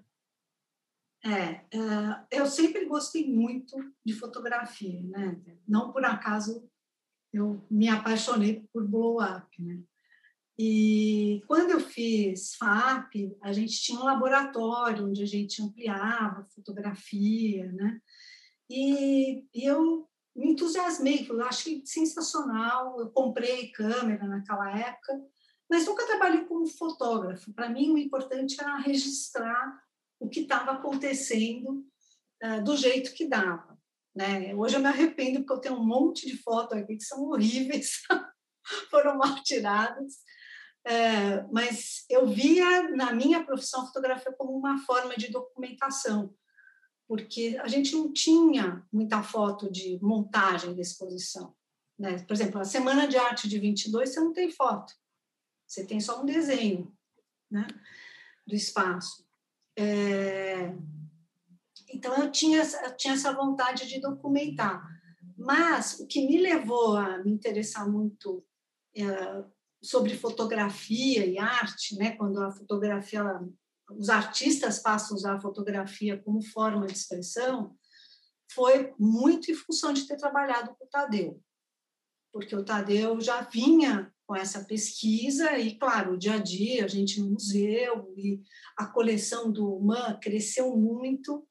É, eu sempre gostei muito de fotografia, né? Não por acaso eu me apaixonei por blow up, né? E quando eu fiz FAP, a gente tinha um laboratório onde a gente ampliava fotografia, né? E, e eu me entusiasmei, eu achei sensacional. Eu comprei câmera naquela época, mas nunca trabalhei como fotógrafo. Para mim, o importante era registrar o que estava acontecendo uh, do jeito que dava. Né? Hoje eu me arrependo porque eu tenho um monte de fotos aqui que são horríveis, foram mal tiradas, é, mas eu via na minha profissão fotografia como uma forma de documentação, porque a gente não tinha muita foto de montagem da exposição. Né? Por exemplo, a Semana de Arte de 22, você não tem foto, você tem só um desenho né? do espaço. É... Então, eu tinha, eu tinha essa vontade de documentar. Mas o que me levou a me interessar muito é, sobre fotografia e arte, né, quando a fotografia, os artistas passam a usar a fotografia como forma de expressão, foi muito em função de ter trabalhado com o Tadeu. Porque o Tadeu já vinha com essa pesquisa e, claro, o dia a dia, a gente no museu e a coleção do MAN cresceu muito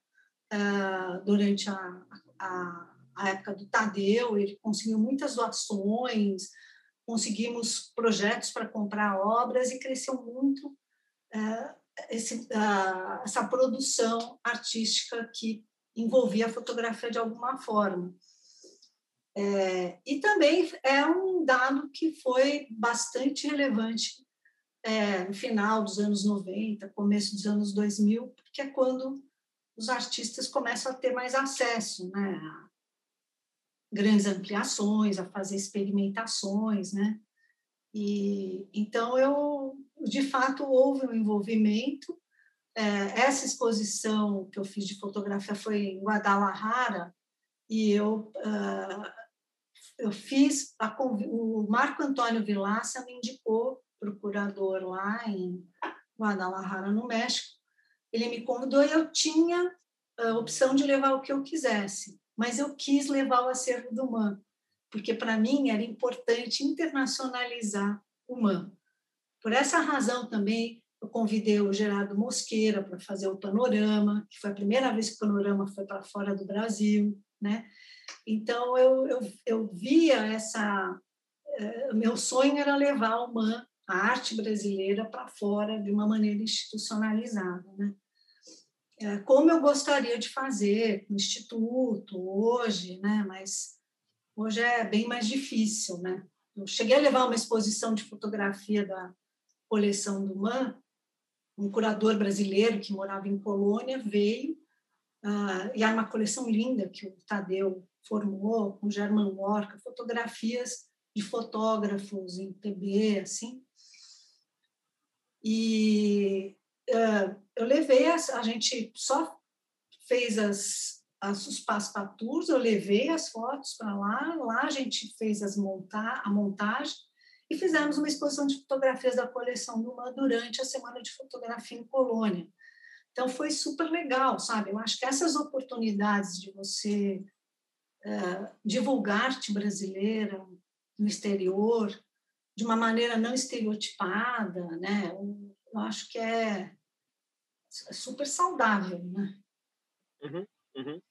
uh, durante a, a, a, época do Tadeu, ele conseguiu muitas doações, conseguimos projetos para comprar obras e cresceu muito uh, esse, uh, essa produção artística que envolvia a fotografia de alguma forma. É, e também é um dado que foi bastante relevante é, no final dos anos 90, começo dos anos 2000, porque é quando os artistas começam a ter mais acesso né, grandes ampliações, a fazer experimentações, né? E, então, eu, de fato, houve um envolvimento. É, essa exposição que eu fiz de fotografia foi em Guadalajara, e eu, uh, eu fiz, a, o Marco Antônio Vilaça me indicou para o curador lá em Guadalajara, no México. Ele me convidou e eu tinha a opção de levar o que eu quisesse, mas eu quis levar o acervo do MAN, porque para mim era importante internacionalizar o MAN. Por essa razão também eu convidei o Gerardo Mosqueira para fazer o panorama, que foi a primeira vez que o panorama foi para fora do Brasil, né? Então eu, eu, eu via essa eh, meu sonho era levar o MAN, a arte brasileira para fora de uma maneira institucionalizada, né? É, como eu gostaria de fazer no instituto hoje, né? Mas hoje é bem mais difícil, né? Eu cheguei a levar uma exposição de fotografia da coleção do MAN, um curador brasileiro que morava em Colônia veio, uh, e era uma coleção linda que o Tadeu formou, com German Work, fotografias de fotógrafos em TB, assim. E uh, eu levei, as, a gente só fez as, as, os passepartouts, eu levei as fotos para lá, lá a gente fez as monta a montagem, e fizemos uma exposição de fotografias da coleção Numa durante a Semana de Fotografia em Colônia. Então, foi super legal, sabe? Eu acho que essas oportunidades de você uh, divulgar arte brasileira no exterior, de uma maneira não estereotipada, né? Eu acho que é super saudável, né? Uhum, uhum.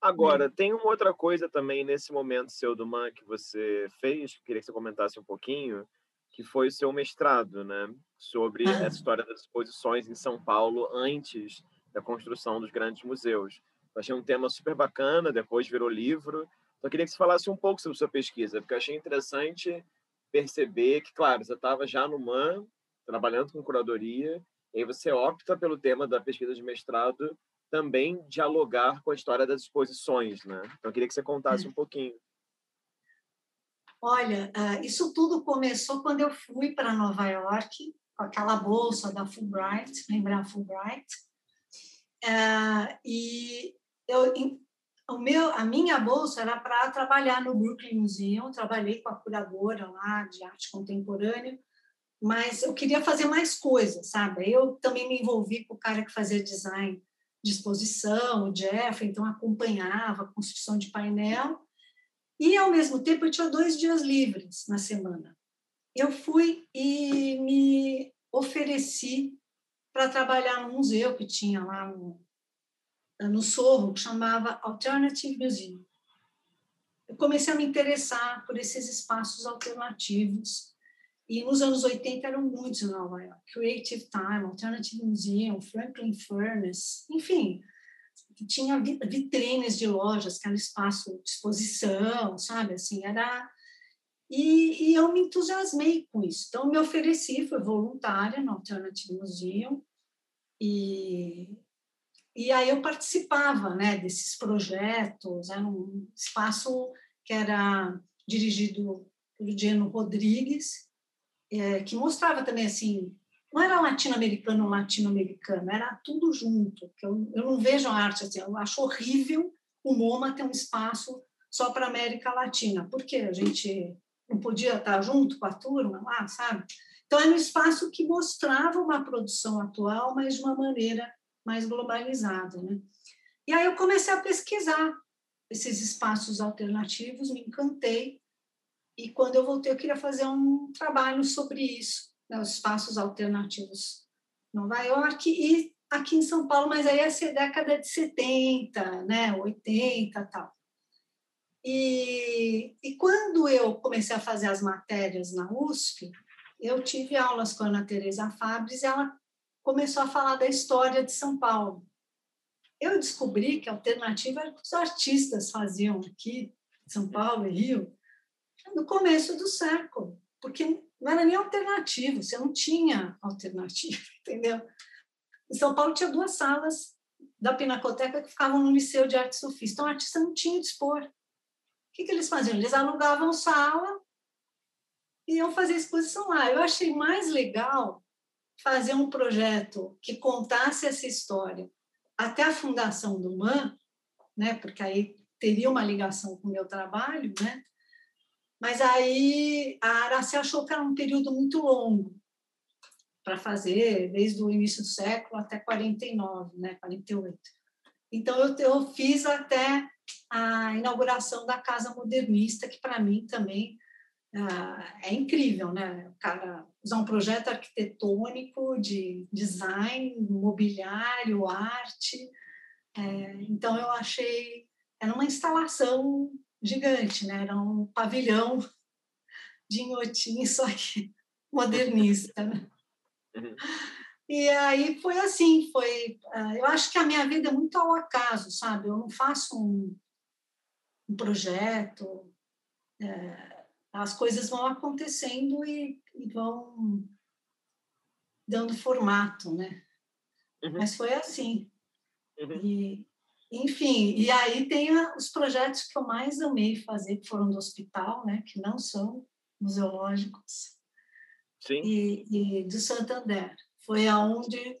Agora, tem uma outra coisa também nesse momento seu do MAN que você fez, que eu queria que você comentasse um pouquinho, que foi o seu mestrado, né? Sobre ah. essa história das exposições em São Paulo antes da construção dos grandes museus. Eu achei um tema super bacana, depois virou livro. Só queria que você falasse um pouco sobre sua pesquisa, porque eu achei interessante perceber que, claro, você estava já no MAN, trabalhando com curadoria, e aí você opta pelo tema da pesquisa de mestrado também dialogar com a história das exposições, né? Então, eu queria que você contasse é. um pouquinho. Olha, ah, isso tudo começou quando eu fui para Nova York, com aquela bolsa da Fulbright, lembrar Fulbright, ah, e eu, o meu, a minha bolsa era para trabalhar no Brooklyn Museum, trabalhei com a curadora lá de arte contemporânea, mas eu queria fazer mais coisas, sabe? Eu também me envolvi com o cara que fazia design de exposição, o Jeff, então acompanhava a construção de painel, e ao mesmo tempo eu tinha dois dias livres na semana. Eu fui e me ofereci para trabalhar no museu que tinha lá no, no Sorro, que chamava Alternative Museum. Eu comecei a me interessar por esses espaços alternativos e nos anos 80 eram muitos em Nova York. Creative Time, Alternative Museum, Franklin Furnace, enfim, tinha vitrines de lojas, que era espaço de exposição, sabe? Assim, era... E, e eu me entusiasmei com isso. Então, me ofereci, fui voluntária no Alternative Museum, e, e aí eu participava né, desses projetos, era um espaço que era dirigido por Diano Rodrigues, é, que mostrava também assim, não era latino-americano ou latino-americano, era tudo junto. Eu, eu não vejo a arte assim, eu acho horrível o MoMA ter um espaço só para América Latina, porque a gente não podia estar junto com a turma lá, sabe? Então, era um espaço que mostrava uma produção atual, mas de uma maneira mais globalizada. Né? E aí eu comecei a pesquisar esses espaços alternativos, me encantei, e quando eu voltei, eu queria fazer um trabalho sobre isso, né, os espaços alternativos Nova York e aqui em São Paulo, mas aí ia ser década de 70, né, 80 tal. E, e quando eu comecei a fazer as matérias na USP, eu tive aulas com a Ana Teresa Fabres e ela começou a falar da história de São Paulo. Eu descobri que a alternativa era que os artistas faziam aqui, São Paulo e Rio, no começo do século, porque não era nem alternativo, você não tinha alternativa, entendeu? Em São Paulo tinha duas salas da Pinacoteca que ficavam no Liceu de Arte Sofista, então o artista não tinha de expor. O que, que eles faziam? Eles alugavam sala e iam fazer exposição lá. Eu achei mais legal fazer um projeto que contasse essa história até a fundação do MAN, né? porque aí teria uma ligação com o meu trabalho, né? Mas aí a Araci achou que era um período muito longo para fazer, desde o início do século até 49, né, 48. Então eu, eu fiz até a inauguração da Casa Modernista, que para mim também ah, é incrível, né? O cara usar um projeto arquitetônico de design, mobiliário, arte. É, então eu achei era uma instalação gigante, né? Era um pavilhão de Inhotim, só que modernista. Né? Uhum. E aí foi assim, foi. Ah, eu acho que a minha vida é muito ao acaso, sabe? Eu não faço um, um projeto. É, as coisas vão acontecendo e, e, vão dando formato, né? Uhum. Mas foi assim. Uhum. E, enfim, e aí tem os projetos que eu mais amei fazer, que foram do hospital, né? Que não são museológicos. Sim. E, e do Santander. Foi aonde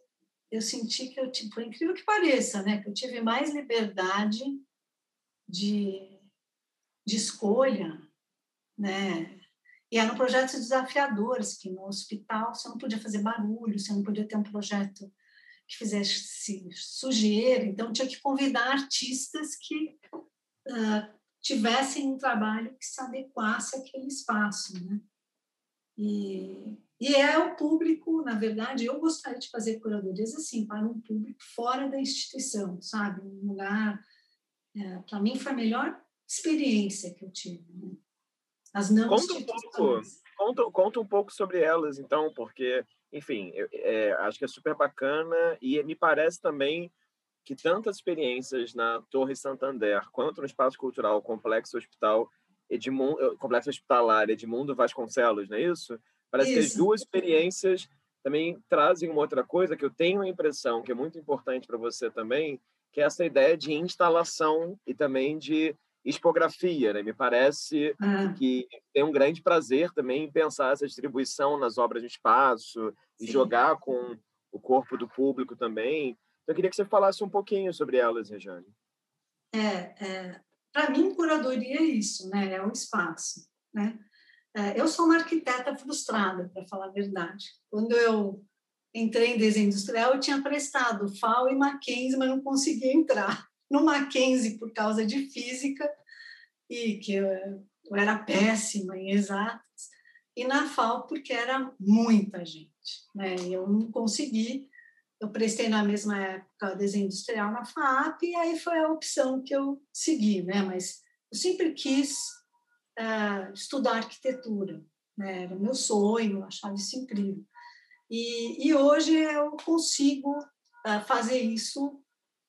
eu senti que eu, tipo, incrível que pareça, né? Que eu tive mais liberdade de, de escolha, né? E eram projetos desafiadores, que no hospital você não podia fazer barulho, você não podia ter um projeto que fizesse sujeira, então tinha que convidar artistas que uh, tivessem um trabalho que se adequasse àquele espaço, né? E, e é o público, na verdade, eu gostaria de fazer curadorias assim, para um público fora da instituição, sabe? Um lugar, é, para mim, foi a melhor experiência que eu tive. Né? As não conta um pouco, conta, conta um pouco sobre elas, então, porque, enfim, eu, é, acho que é super bacana e me parece também que tantas experiências na Torre Santander quanto no Espaço Cultural Complexo Hospital Edmundo, eh, Complexo Hospitalar Edmundo Vasconcelos, não é isso? Parece isso. que as duas experiências também trazem uma outra coisa que eu tenho a impressão que é muito importante para você também, que é essa ideia de instalação e também de expografia, né? Me parece ah. que tem um grande prazer também em pensar essa distribuição nas obras de espaço e jogar com o corpo do público também. Então, eu queria que você falasse um pouquinho sobre elas, Rejane. É, é para mim, curadoria é isso, né? É o espaço, né? É, eu sou uma arquiteta frustrada, para falar a verdade. Quando eu entrei em desenho industrial, eu tinha prestado FAO e Mackenzie, mas não conseguia entrar. No Mackenzie, por causa de física, e que eu, eu era péssima em exatas, e na FAO, porque era muita gente. Né? Eu não consegui. Eu prestei na mesma época desenho industrial na FAP, e aí foi a opção que eu segui. Né? Mas eu sempre quis uh, estudar arquitetura. Né? Era meu sonho, achava isso incrível. E, e hoje eu consigo uh, fazer isso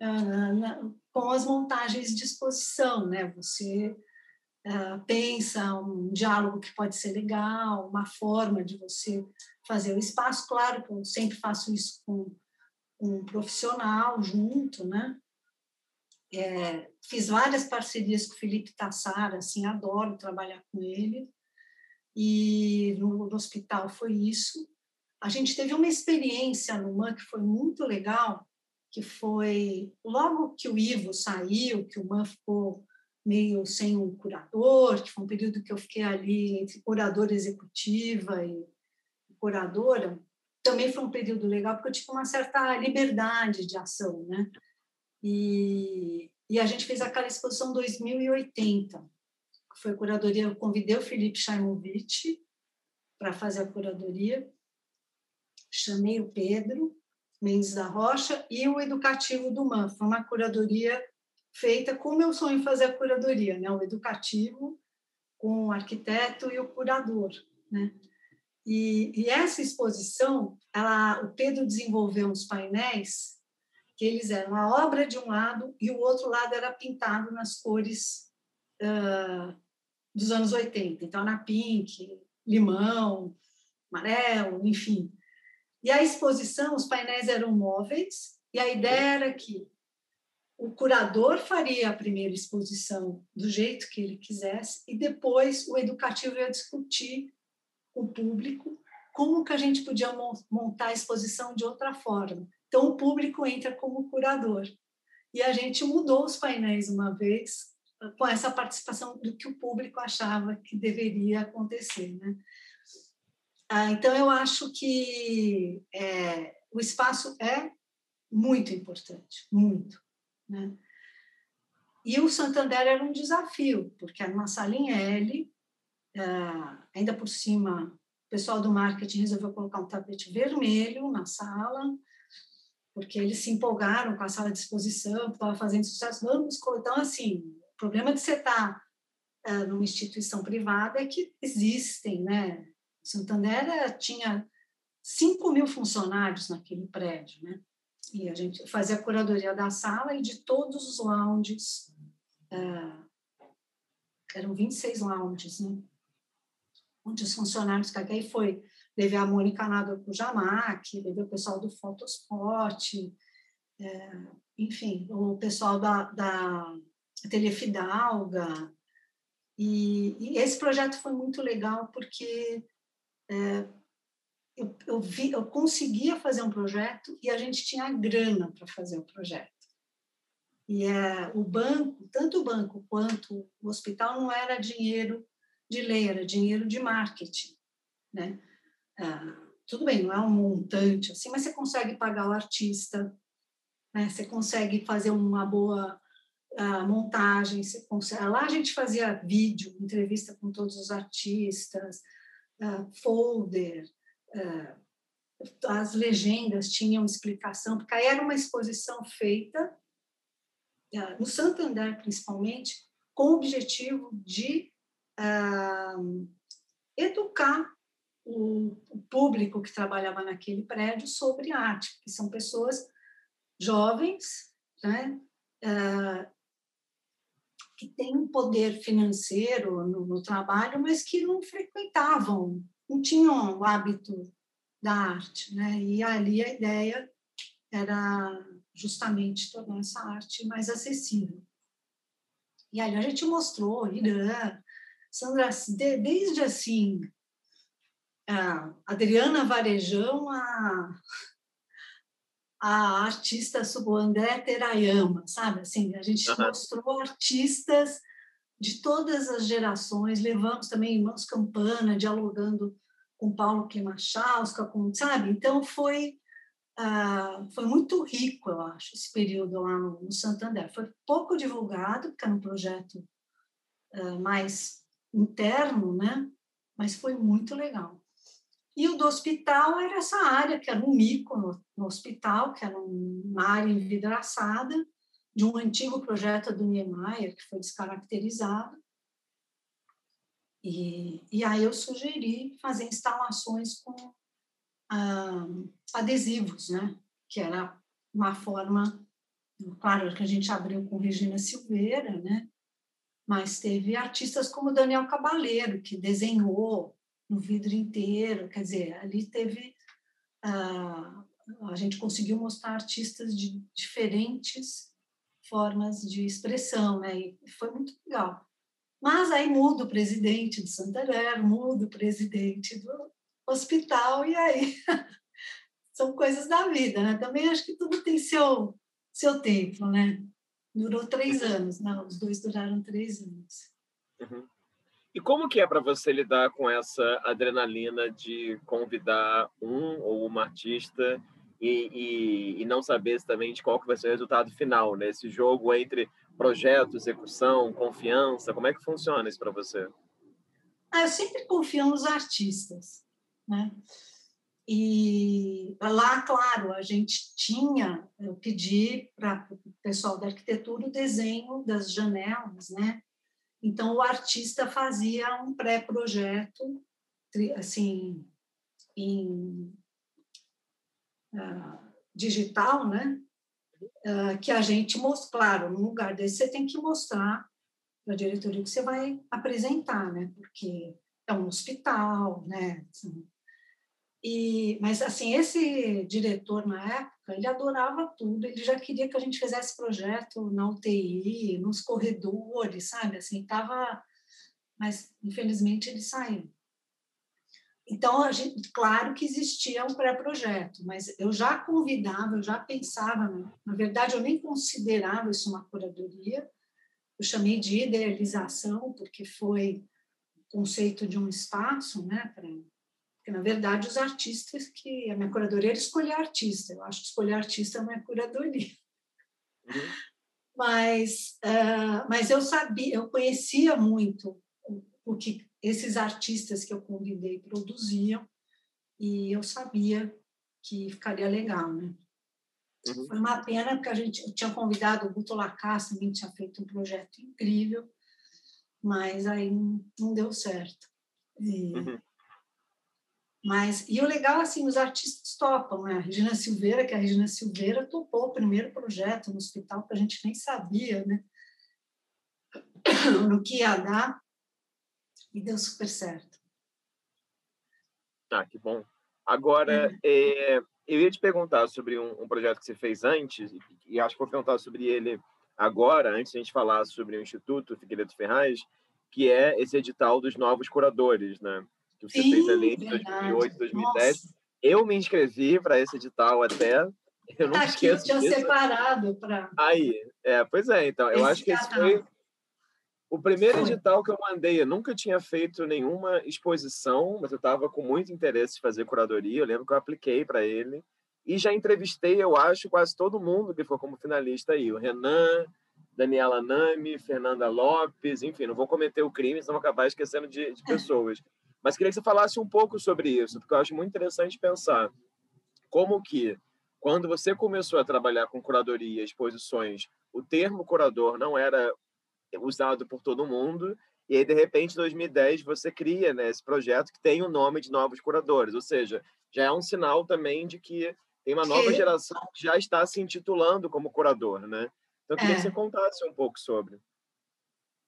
uh, na, com as montagens de exposição. Né? Você pensa um diálogo que pode ser legal, uma forma de você fazer o espaço. Claro que eu sempre faço isso com um profissional junto, né? É, fiz várias parcerias com o Felipe Tassara, assim, adoro trabalhar com ele. E no, no, hospital foi isso. A gente teve uma experiência no MAN que foi muito legal, que foi logo que o Ivo saiu, que o MAN ficou meio sem um curador, que foi um período que eu fiquei ali entre curadora executiva e curadora, também foi um período legal porque eu tive uma certa liberdade de ação, né? E, e a gente fez aquela exposição 2080, que foi curadoria. Eu convidei o Felipe Chaimovic para fazer a curadoria, chamei o Pedro Mendes da Rocha e o educativo do. Foi uma curadoria feita com o meu sonho fazer a curadoria, né? o educativo com o arquiteto e o curador. Né? E, e essa exposição, ela, o Pedro desenvolveu uns painéis que eles eram a obra de um lado e o outro lado era pintado nas cores uh, dos anos 80. Então, na pink, limão, amarelo, enfim. E a exposição, os painéis eram móveis, e a ideia era que o curador faria a primeira exposição do jeito que ele quisesse, e depois o educativo ia discutir com o público como que a gente podia montar a exposição de outra forma. Então, o público entra como curador. E a gente mudou os painéis uma vez, com essa participação do que o público achava que deveria acontecer, né? Ah, então eu acho que é, o espaço é muito importante, muito, né? E o Santander era um desafio, porque era uma salinha L, ah, ainda por cima, o pessoal do marketing resolveu colocar um tapete vermelho na sala, porque eles se empolgaram com a sala de exposição, estava fazendo sucesso. Vamos, então, assim, o problema de você estar uh, numa instituição privada é que existem, né? Santander tinha 5 mil funcionários naquele prédio, né? E a gente fazia a curadoria da sala e de todos os lounges, uh, eram 26 lounges, né? Onde os funcionários, que aí foi, levei a Mônica Nada para o Jamac, levei o pessoal do Fotosport, é, enfim, o pessoal da, da Telefidalga. E, e, esse projeto foi muito legal porque é, eu, eu, vi, eu conseguia fazer um projeto e a gente tinha grana para fazer o projeto. E é, o banco, tanto o banco quanto o hospital, não era dinheiro de lei, era dinheiro de marketing. Né? Ah, tudo bem, não é um montante assim, mas você consegue pagar o artista, né? você consegue fazer uma boa uh, montagem, você consegue... lá a gente fazia vídeo, entrevista com todos os artistas, uh, folder, uh, as legendas tinham explicação, porque era uma exposição feita no Santander, principalmente, com o objetivo de educar o, o, público que trabalhava naquele prédio sobre arte, que são pessoas jovens, né, uh, que têm um poder financeiro no, no, trabalho, mas que não frequentavam, não tinham o hábito da arte, né? E ali a ideia era justamente tornar essa arte mais acessível. E ali a gente mostrou Irã, Sandra, desde assim, a Adriana Varejão, a, a artista André Terayama, sabe? Assim, a gente uhum. mostrou artistas de todas as gerações, levamos também irmãos Campana, dialogando com Paulo Klimachowska, com, sabe? Então, foi, uh, foi muito rico, eu acho, esse período lá no, no Santander. Foi pouco divulgado, porque era um projeto uh, mais interno, né? Mas foi muito legal. E o do hospital era essa área, que era um mico no, no hospital, que era uma área envidraçada, de um antigo projeto do Niemeyer, que foi descaracterizado. E, e aí eu sugeri fazer instalações com ah, adesivos, né? que era uma forma, claro que a gente abriu com Regina Silveira, né? mas teve artistas como Daniel Cabaleiro, que desenhou no vidro inteiro. Quer dizer, ali teve. Uh, a gente conseguiu mostrar artistas de diferentes formas de expressão, né? E foi muito legal. Mas aí muda o presidente do Santander, muda o presidente do hospital, e aí são coisas da vida, né? Também acho que tudo tem seu, seu tempo, né? Durou três uhum. anos, não, os dois duraram três anos. Uhum. E como que é para você lidar com essa adrenalina de convidar um ou uma artista e, e, e, não saber exatamente qual que vai ser o resultado final, né? Esse jogo entre projeto, execução, confiança, como é que funciona isso para você? Ah, eu sempre confio nos artistas, né? E lá, claro, a gente tinha, eu pedi para o pessoal da arquitetura o desenho das janelas, né? Então, o artista fazia um pré-projeto, assim, em uh, digital, né? Uh, que a gente mostra, claro, no lugar desse você tem que mostrar para a diretoria que você vai apresentar, né? Porque é um hospital, né? Assim, e, mas, assim, esse diretor, na época, ele adorava tudo, ele já queria que a gente fizesse projeto na UTI, nos corredores, sabe? Assim, estava... Mas, infelizmente, ele saiu. Então, gente, claro que existia um pré-projeto, mas eu já convidava, eu já pensava, na verdade, eu nem considerava isso uma curadoria, eu chamei de idealização, porque foi o conceito de um espaço, né, para porque, na verdade, os artistas que... A minha curadoria era escolher artista. Eu acho que escolher artista é uma curadoria. Uhum. Mas, uh, mas eu sabia, eu conhecia muito o, o que esses artistas que eu convidei produziam e eu sabia que ficaria legal, né? Uhum. Foi uma pena porque a gente tinha convidado o Guto Lacasse, também tinha feito um projeto incrível, mas aí não, não deu certo. E, uhum. Mas, e o legal, assim, os artistas topam, né? A Regina Silveira, que a Regina Silveira topou o primeiro projeto no hospital, que a gente nem sabia, né? No que ia dar, e deu super certo. Ah, que bom. Agora, é. É, eu ia te perguntar sobre um, um, projeto que você fez antes, e acho que vou perguntar sobre ele agora, antes de a gente falar sobre o Instituto Figueiredo Ferraz, que é esse edital dos novos curadores, né? Que você Sim, fez ali em 2008, 2010. Nossa. Eu me inscrevi para esse edital até. Eu não Aqui esqueço tinha disso. separado para. Aí, é, pois é, então. Eu acho que esse foi o primeiro edital que eu mandei. Eu nunca tinha feito nenhuma exposição, mas eu estava com muito interesse em fazer curadoria. Eu lembro que eu apliquei para ele. E já entrevistei, eu acho, quase todo mundo que ficou como finalista aí. O Renan, Daniela Nami, Fernanda Lopes, enfim, não vou cometer o crime, senão vou acabar esquecendo de, de pessoas. Mas queria que você falasse um pouco sobre isso, porque eu acho muito interessante pensar como que, quando você começou a trabalhar com curadoria exposições, o termo curador não era usado por todo mundo, e aí, de repente, em 2010, você cria né, esse projeto que tem o nome de novos curadores, ou seja, já é um sinal também de que tem uma nova geração que já está se intitulando como curador, né? Então, eu queria é. que você contasse um pouco sobre.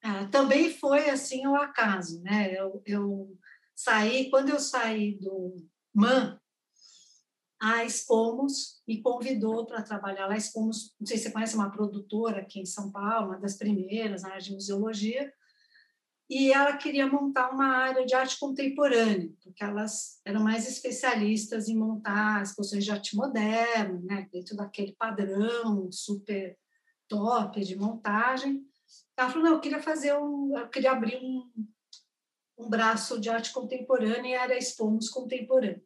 É, também foi assim o acaso, né? Eu, eu saí, quando eu saí do MAN, a Expomos me convidou para trabalhar lá. Expomos, não sei se você conhece, uma produtora aqui em São Paulo, uma das primeiras na área de museologia, e ela queria montar uma área de arte contemporânea, porque elas eram mais especialistas em montar exposições de arte moderna, né, dentro daquele padrão super top de montagem. Ela falou, não, eu queria fazer um, eu queria abrir um, um braço de arte contemporânea e era Expomos Contemporânea.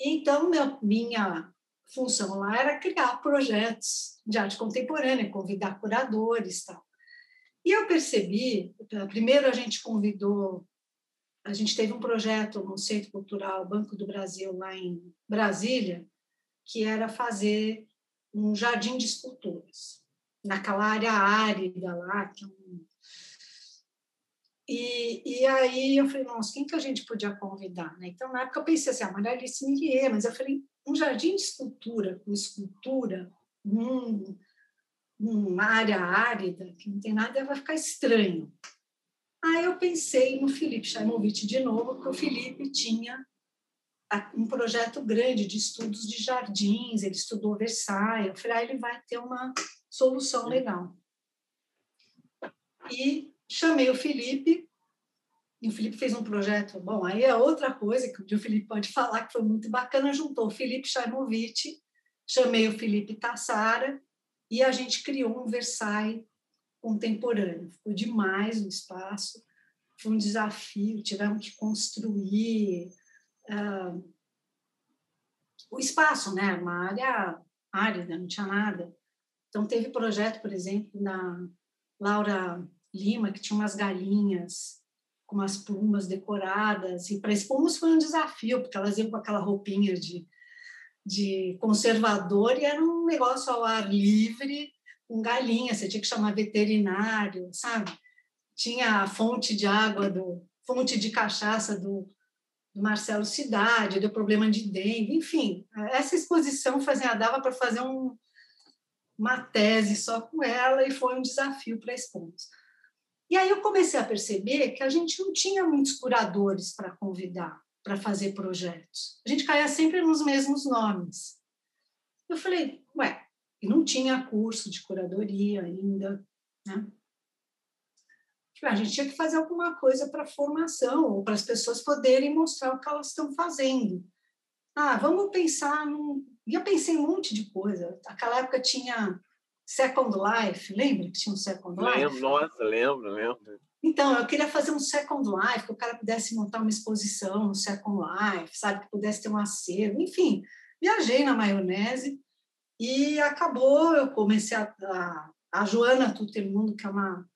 Então, minha, minha função lá era criar projetos de arte contemporânea, convidar curadores tal. E eu percebi, primeiro a gente convidou, a gente teve um projeto no Centro Cultural Banco do Brasil, lá em Brasília, que era fazer um jardim de esculturas, naquela área árida lá, que é um e, e aí eu falei, nossa, quem que a gente podia convidar? Né? Então, na época eu pensei assim, a Maria Alice Mirier, mas eu falei, um jardim de escultura, com escultura, num, numa área árida, que não tem nada, vai ficar estranho. Aí eu pensei no Felipe Chaimovic de novo, porque o Felipe tinha um projeto grande de estudos de jardins, ele estudou Versailles, eu falei, ah, ele vai ter uma solução legal. E chamei o Felipe, e o Felipe fez um projeto, bom, aí é outra coisa que o Felipe pode falar que foi muito bacana, juntou o Felipe Chaimovic, chamei o Felipe Tassara, e a gente criou um Versailles contemporâneo. Ficou demais o espaço, foi um desafio, tivemos que construir uh, o espaço, né? uma área árida, não tinha nada. Então, teve projeto, por exemplo, da Laura Lima, que tinha umas galinhas com umas plumas decoradas. E para Espumos foi um desafio, porque elas iam com aquela roupinha de, de conservador e era um negócio ao ar livre, com galinha, você tinha que chamar veterinário, sabe? Tinha a fonte de água, do fonte de cachaça do, do Marcelo Cidade, deu problema de dengue, enfim. Essa exposição fazia, dava para fazer um, uma tese só com ela e foi um desafio para Espumos. E aí eu comecei a perceber que a gente não tinha muitos curadores para convidar para fazer projetos. A gente caía sempre nos mesmos nomes. Eu falei, ué, e não tinha curso de curadoria ainda, né? A gente tinha que fazer alguma coisa para formação, ou para as pessoas poderem mostrar o que elas estão fazendo. Ah, vamos pensar num... E eu pensei um monte de coisa. Naquela época tinha Second Life, lembra que tinha um Second Life? Lembro, nossa, lembro, lembro. Então, eu queria fazer um Second Life, que o cara pudesse montar uma exposição no Second Life, sabe? Que pudesse ter um acervo, enfim. Viajei na maionese e acabou, eu comecei a... a, a Joana Tutemundo, que é uma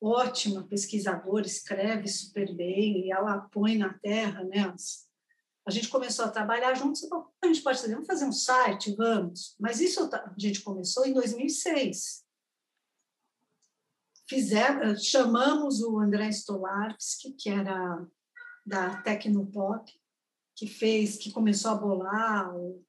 ótima pesquisadora, escreve super bem e ela põe na terra, né? A gente começou a trabalhar juntos, a gente pode fazer, vamos fazer um site, vamos. Mas isso a gente começou em 2006. Fizemos, chamamos o André Stolarski, que era da Tecnopop, que fez, que começou a bolar o,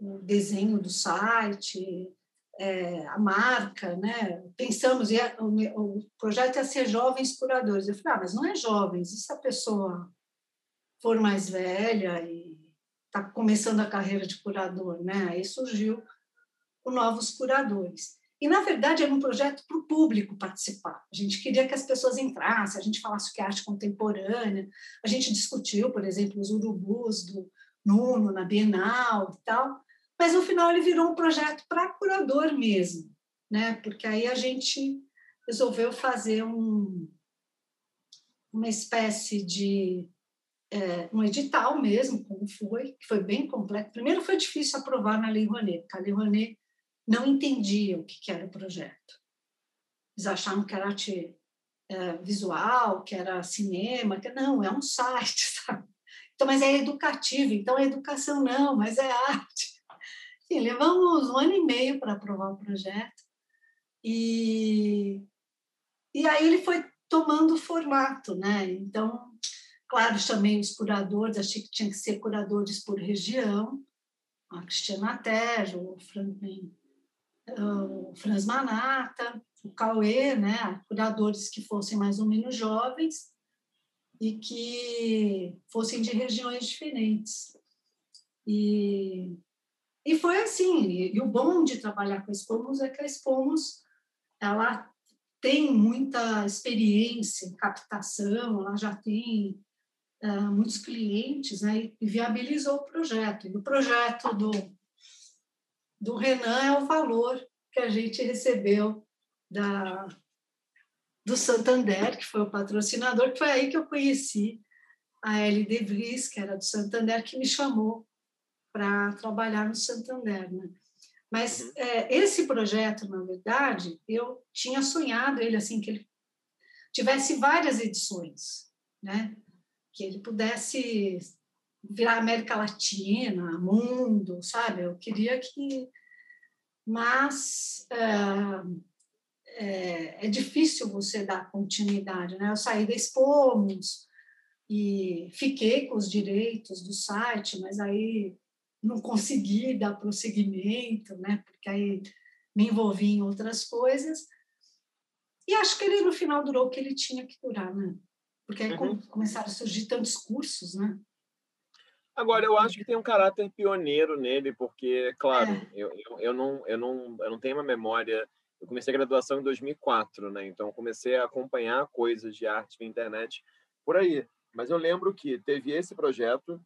o desenho do site, é, a marca, né? Pensamos, e o, o, projeto ia ser jovens curadores. Eu falei, ah, mas não é jovens, e se a pessoa for mais velha e está começando a carreira de curador, né? Aí surgiu o Novos Curadores. E, na verdade, era um projeto para o público participar. A gente queria que as pessoas entrassem, a gente falasse o que é arte contemporânea, a gente discutiu, por exemplo, os urubus do Nuno na Bienal e tal, mas no final ele virou um projeto para curador mesmo, né? Porque aí a gente resolveu fazer um, uma espécie de é, um edital mesmo, como foi, que foi bem completo. Primeiro foi difícil aprovar na Lei Rouanet, porque a Lei Rouanet não entendia o que, que era o projeto. Eles achavam que era arte é, visual, que era cinema, que não, é um site, sabe? Então, mas é educativo, então é educação não, mas é arte. Sim, levamos um ano e meio para aprovar o projeto. E, e aí ele foi tomando formato, né? Então, claro, chamei os curadores, achei que tinha que ser curadores por região, a Cristiana Tejo, o, Fran, o Franz Manata, o Cauê, né? Curadores que fossem mais ou menos jovens e que fossem de regiões diferentes. E e foi assim, e, o bom de trabalhar com a Expomos é que a Expomos, ela tem muita experiência em captação, ela já tem uh, muitos clientes, né, e viabilizou o projeto. E o projeto do, do Renan é o valor que a gente recebeu da, do Santander, que foi o patrocinador, que foi aí que eu conheci a Ellie De Vries, que era do Santander, que me chamou para trabalhar no Santander. Né? Mas uhum. é, esse projeto, na verdade, eu tinha sonhado ele assim que ele tivesse várias edições, né? Que ele pudesse virar América Latina, mundo, sabe? Eu queria que, mas é, é, é difícil você dar continuidade, né? Eu saí da Expomos e fiquei com os direitos do site, mas aí não consegui dar prosseguimento, né? Porque aí me envolvi em outras coisas. E acho que ele no final durou o que ele tinha que durar, né? Porque aí uhum. começaram a surgir tantos cursos, né? Agora, eu acho que tem um caráter pioneiro nele, porque, claro, é. eu, eu, eu, não, eu, não, eu não tenho uma memória. Eu comecei a graduação em 2004, né? Então, comecei a acompanhar coisas de arte na internet por aí. Mas eu lembro que teve esse projeto,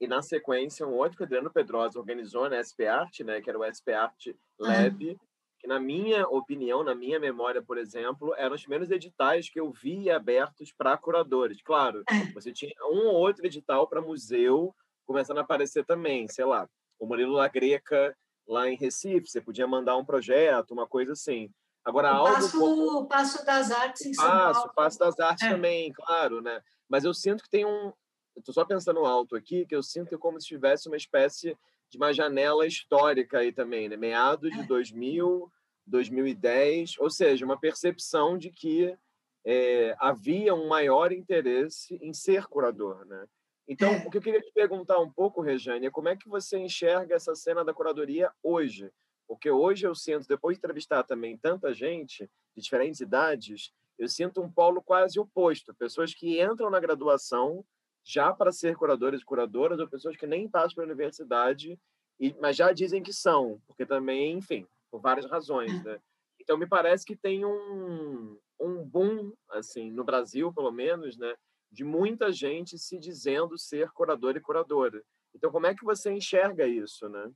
e na sequência, um outro que o Adriano Pedrosa organizou na SP Art, né, que era o SP Art Lab, uhum. Que na minha opinião, na minha memória, por exemplo, eram os primeiros editais que eu vi abertos para curadores. Claro, é. você tinha um ou outro edital para museu começando a aparecer também, sei lá, o Murilo La Greca lá em Recife, você podia mandar um projeto, uma coisa assim. Agora, o algo passo, como... passo das artes em São passo, Paulo. Passo das artes é. também, claro, né? Mas eu sinto que tem um, estou só pensando alto aqui, que eu sinto que é como se tivesse uma espécie de uma janela histórica aí também, né? meados de 2000, 2010, ou seja, uma percepção de que é, havia um maior interesse em ser curador, né? Então, é. o que eu queria te perguntar um pouco, Rejane, é como é que você enxerga essa cena da curadoria hoje? Porque hoje eu sinto, depois de entrevistar também tanta gente de diferentes idades, eu sinto um polo quase oposto. Pessoas que entram na graduação já para ser curadores e curadoras, ou pessoas que nem passam pela universidade, e, mas já dizem que são, porque também, enfim, por várias razões, né? Então, me parece que tem um, um boom, assim, no Brasil, pelo menos, né? De muita gente se dizendo ser curador e curadora. Então, como é que você enxerga isso, né?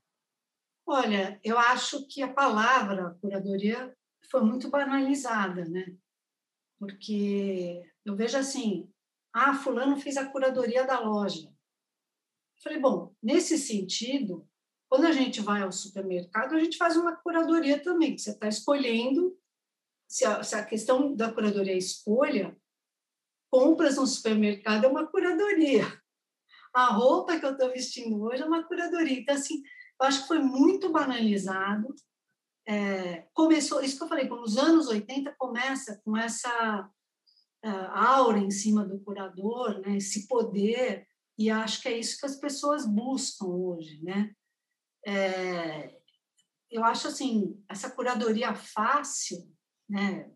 Olha, eu acho que a palavra curadoria foi muito banalizada, né? Porque eu vejo assim, ah, fulano fez a curadoria da loja. Falei, bom, nesse sentido, quando a gente vai ao supermercado, a gente faz uma curadoria também, você está escolhendo, se a, se a questão da curadoria é escolha, compras no supermercado é uma curadoria. A roupa que eu estou vestindo hoje é uma curadoria. Então, assim, eu acho que foi muito banalizado. É, começou, isso que eu falei, nos anos 80 começa com essa uh, aura em cima do curador, né, esse poder, e acho que é isso que as pessoas buscam hoje. Né? É, eu acho assim, essa curadoria fácil, né,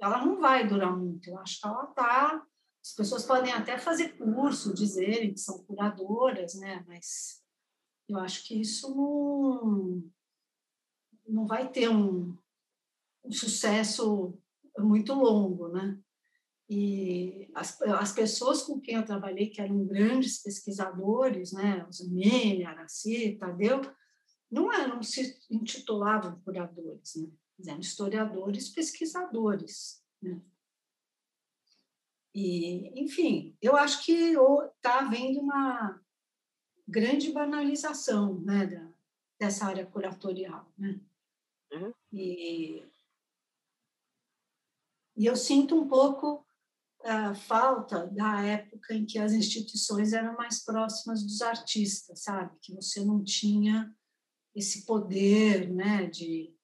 ela não vai durar muito. Eu acho que ela está. As pessoas podem até fazer curso, dizerem que são curadoras, né? Mas eu acho que isso não, não vai ter um, um sucesso muito longo, né? E as, as pessoas com quem eu trabalhei, que eram grandes pesquisadores, né? Os Mene, Araci, Tadeu, não, eram, se intitulavam curadores, né? eram historiadores, pesquisadores. Né? E, enfim, eu acho que está havendo uma grande banalização né, da, dessa área curatorial. Né? Uhum. E, e eu sinto um pouco a falta da época em que as instituições eram mais próximas dos artistas, sabe? Que você não tinha esse poder né, de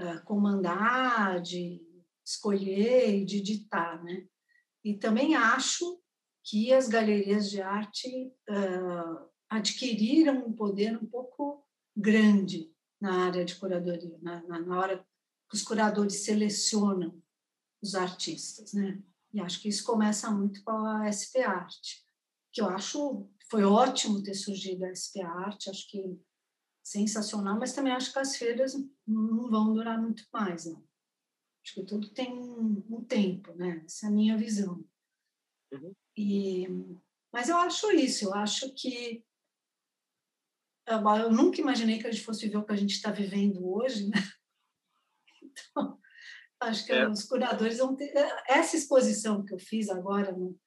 uh, comandar, de escolher e de ditar, né? E também acho que as galerias de arte uh, adquiriram um poder um pouco grande na área de curadoria, na, na, na hora que os curadores selecionam os artistas, né? E acho que isso começa muito com a SP Arte, que eu acho foi ótimo ter surgido a SP Arte, acho que sensacional, mas também acho que as feiras não vão durar muito mais, não. Acho que tudo tem um, um tempo, né? Essa é a minha visão. Uhum. E, mas eu acho isso, eu acho que eu nunca imaginei que a gente fosse viver o que a gente está vivendo hoje, né? Então, acho que é. os curadores vão ter. Essa exposição que eu fiz agora no,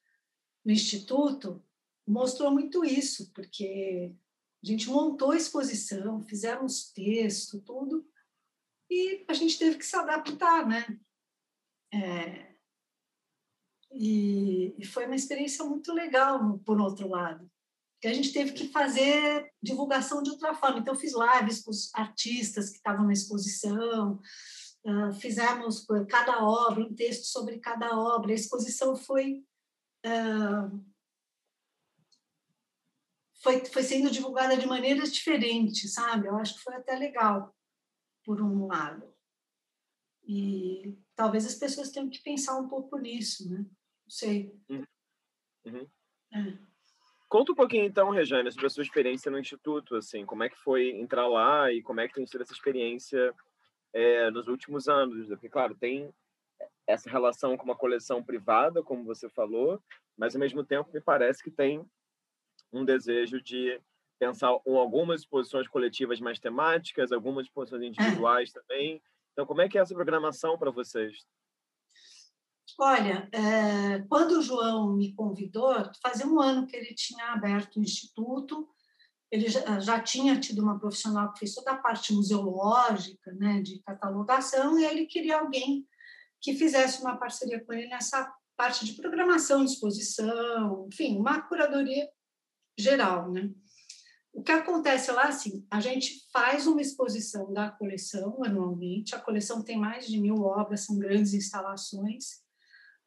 no Instituto mostrou muito isso, porque a gente montou a exposição, fizemos texto, tudo, e a gente teve que se adaptar, né? É, e, e, foi uma experiência muito legal, por outro lado, que a gente teve que fazer divulgação de outra forma. Então, fiz lives com os artistas que estavam na exposição, uh, fizemos cada obra, um texto sobre cada obra. A exposição foi uh, foi, foi sendo divulgada de maneiras diferentes, sabe? Eu acho que foi até legal, por um lado. E talvez as pessoas tenham que pensar um pouco nisso, né? Não sei. Uhum. Uhum. É. Conta um pouquinho, então, Rejane, sobre a sua experiência no Instituto, assim, como é que foi entrar lá e como é que tem sido essa experiência é, nos últimos anos, porque, claro, tem essa relação com uma coleção privada, como você falou, mas, ao mesmo tempo, me parece que tem um desejo de pensar algumas exposições coletivas mais temáticas, algumas exposições individuais é. também. Então, como é que é essa programação para vocês? Olha, é, quando o João me convidou, fazia um ano que ele tinha aberto o instituto, ele já, já, tinha tido uma profissional que fez toda a parte museológica, né, de catalogação, e ele queria alguém que fizesse uma parceria com ele nessa parte de programação, exposição, enfim, uma curadoria geral, né? O que acontece lá, assim, a gente faz uma exposição da coleção anualmente, a coleção tem mais de mil obras, são grandes instalações,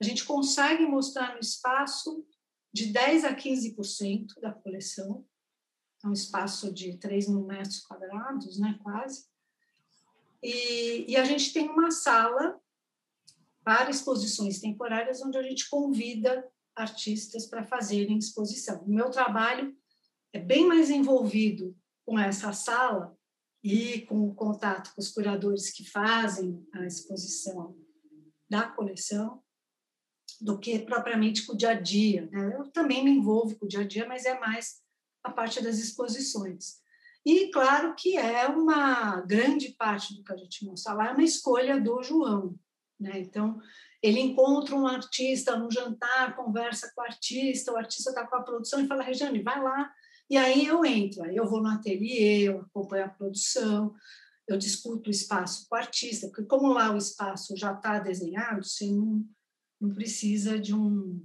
a gente consegue mostrar no espaço de 10% a 15% da coleção, é um espaço de 3 mil metros quadrados, né, quase, e, e a gente tem uma sala para exposições temporárias, onde a gente convida artistas para fazerem exposição. O meu trabalho é bem mais envolvido com essa sala e com o contato com os curadores que fazem a exposição da coleção do que propriamente com o dia a dia. Né? Eu também me envolvo com o dia a dia, mas é mais a parte das exposições. E claro que é uma grande parte do que a gente mostra lá é uma escolha do João. Né? Então, ele encontra um artista no jantar, conversa com o artista, o artista está com a produção e fala, Regiane, vai lá. E aí eu entro, aí eu vou no ateliê, eu acompanho a produção, eu discuto o espaço com o artista, porque como lá o espaço já está desenhado, você não, não precisa de um,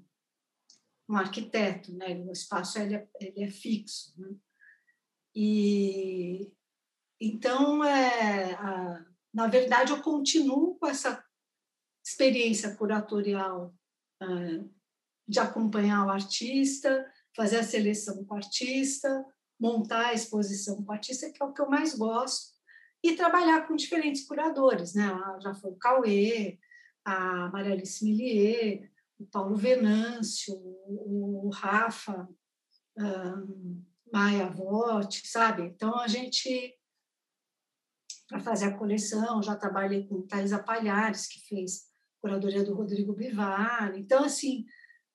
um arquiteto, né? o espaço ele é, ele é fixo. Né? E então, é, a, na verdade, eu continuo com essa experiência curatorial é, de acompanhar o artista, fazer a seleção com o artista, montar a exposição com o artista, que é o que eu mais gosto, e trabalhar com diferentes curadores, né? Já foi o Cauê, a Maria Alice Millier, o Paulo Venâncio, o Rafa, um, Maia Votti, sabe? Então, a gente, para fazer a coleção, já trabalhei com Thaisa Palhares, que fez curadoria do Rodrigo Bivar. Então, assim,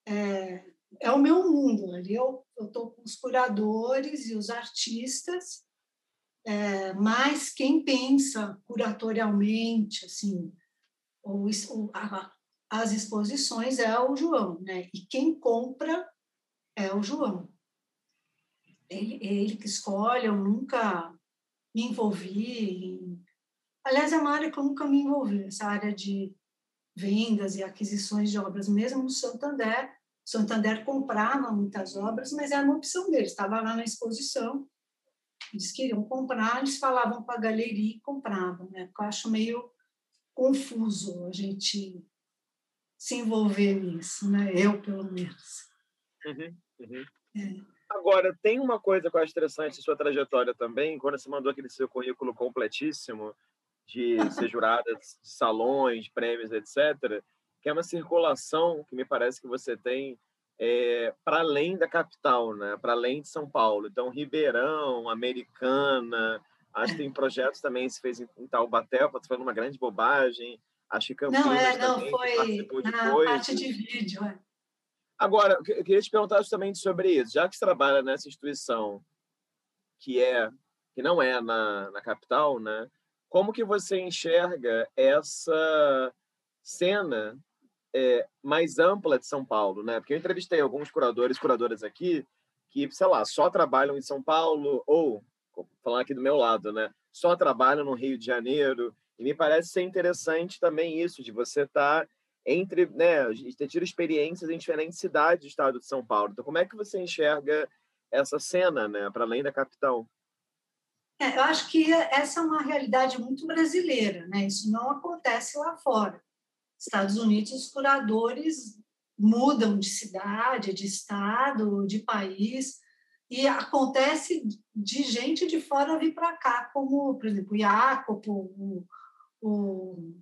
é, é o meu mundo. Ali eu estou com os curadores e os artistas, é, mas quem pensa curatorialmente, assim, ou, ou a, as exposições é o João, né? E quem compra é o João ele, ele que escolhe, eu nunca me envolvi em... Aliás, é uma área que eu nunca me envolvi, essa área de vendas e aquisições de obras, mesmo no Santander. Santander comprava muitas obras, mas era uma opção deles, estava lá na exposição, eles queriam comprar, eles falavam com a galeria e compravam, né? Eu acho meio confuso a gente se envolver nisso, né? Eu, pelo menos. Uhum, uhum. É. Agora, tem uma coisa que eu acho interessante em sua trajetória também, quando você mandou aquele seu currículo completíssimo de ser jurada de salões, prêmios, etc., que é uma circulação que me parece que você tem é, para além da capital, né? para além de São Paulo. Então, Ribeirão, Americana, acho que tem projetos também, se fez em Taubaté, foi uma grande bobagem. Acho que Campinas Não, é, não, foi na parte de vídeo. É. Agora, eu queria te perguntar justamente sobre isso. Já que você trabalha nessa instituição que é que não é na, na capital, né? Como que você enxerga essa cena é, mais ampla de São Paulo, né? Porque eu entrevistei alguns curadores, curadoras aqui que, sei lá, só trabalham em São Paulo ou, falando aqui do meu lado, né? Só trabalham no Rio de Janeiro. E me parece ser interessante também isso de você estar tá entre, né, ter tido experiências em diferentes cidades do estado de São Paulo. Então, como é que você enxerga essa cena, né, para além da capital? É, eu acho que essa é uma realidade muito brasileira, né? Isso não acontece lá fora. Estados Unidos, os curadores mudam de cidade, de estado, de país, e acontece de gente de fora vir para cá, como, por exemplo, o Jacopo, o,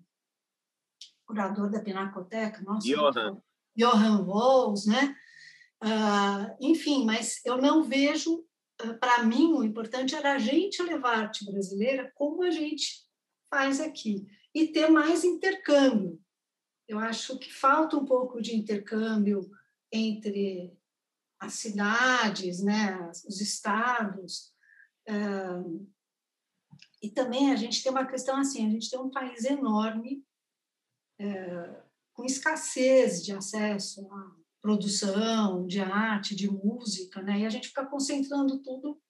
curador da Pinacoteca, nossa, Johan, Johan Walls, né? Uh, enfim, mas eu não vejo, uh, para mim, o importante era a gente levar a arte brasileira como a gente faz aqui e ter mais intercâmbio. Eu acho que falta um pouco de intercâmbio entre as cidades, né, os estados. Uh, e também a gente tem uma questão assim, a gente tem um país enorme é, com escassez de acesso à produção de arte, de música, né? E a gente fica concentrando tudo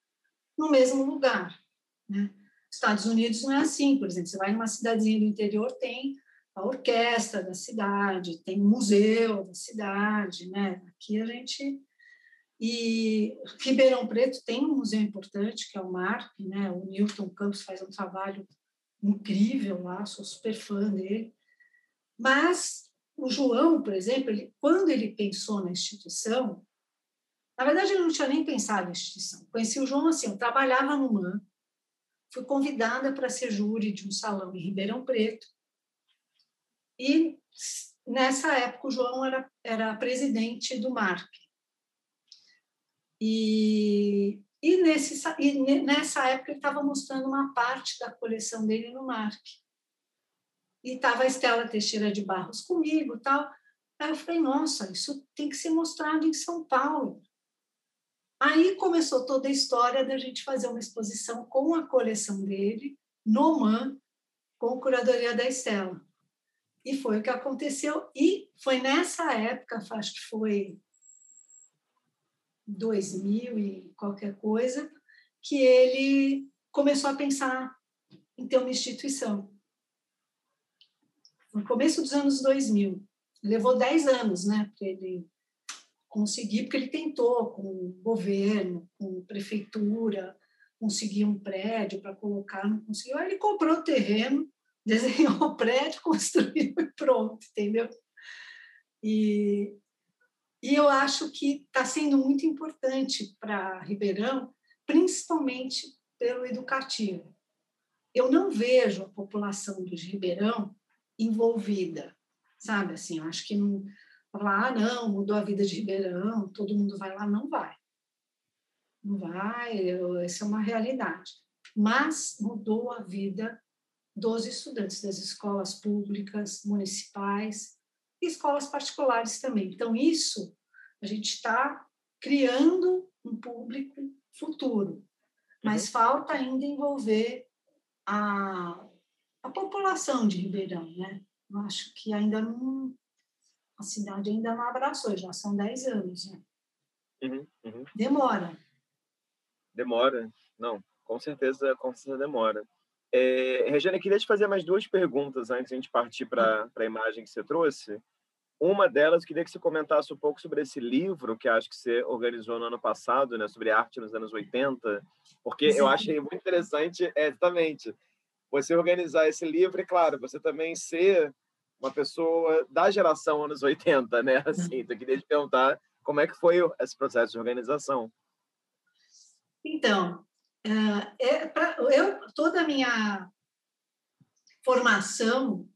no mesmo lugar, né? Estados Unidos não é assim, por exemplo, você vai numa cidadezinha do interior, tem a orquestra da cidade, tem museu da cidade, né? Aqui a gente e Ribeirão Preto tem um museu importante que é o MARP, né? O Newton Campos faz um trabalho incrível lá, sou super fã dele. Mas o João, por exemplo, ele, quando ele pensou na instituição, na verdade ele não tinha nem pensado na instituição. Conheci o João assim, eu trabalhava no MAN, fui convidada para ser júri de um salão em Ribeirão Preto. E nessa época o João era, era presidente do MARP. E, e, nesse, e nessa época ele estava mostrando uma parte da coleção dele no MARP e estava a Estela Teixeira de Barros comigo tal. Aí eu falei, nossa, isso tem que ser mostrado em São Paulo. Aí começou toda a história da gente fazer uma exposição com a coleção dele, no MAN, com a curadoria da Estela. E foi o que aconteceu. E foi nessa época, acho que foi 2000 e qualquer coisa, que ele começou a pensar em ter uma instituição. No começo dos anos 2000. Levou 10 anos né, para ele conseguir, porque ele tentou com o governo, com prefeitura, conseguir um prédio para colocar, não conseguiu. Aí ele comprou o terreno, desenhou o prédio, construiu e pronto, entendeu? E, e eu acho que está sendo muito importante para Ribeirão, principalmente pelo educativo. Eu não vejo a população de Ribeirão envolvida, sabe? Assim, eu acho que não ah, não, mudou a vida de Ribeirão, todo mundo vai lá, não vai. Não vai, essa é uma realidade. Mas mudou a vida dos estudantes das escolas públicas, municipais e escolas particulares também. Então, isso a gente está criando um público futuro, mas uhum. falta ainda envolver a, a população de Ribeirão, né? Eu acho que ainda não, a cidade ainda não abraçou, já são 10 anos, né? Uhum, uhum. Demora. Demora, não, com certeza, com certeza demora. É, Regina, queria te fazer mais duas perguntas antes de a gente partir para a imagem que você trouxe. Uma delas, queria que você comentasse um pouco sobre esse livro que acho que você organizou no ano passado, né, sobre arte nos anos 80, porque Sim. eu achei muito interessante, é, exatamente, você organizar esse livro e, claro, você também ser uma pessoa da geração anos 80, né? Assim, então, eu queria te perguntar como é que foi esse processo de organização. Então, é, é pra, eu toda a minha formação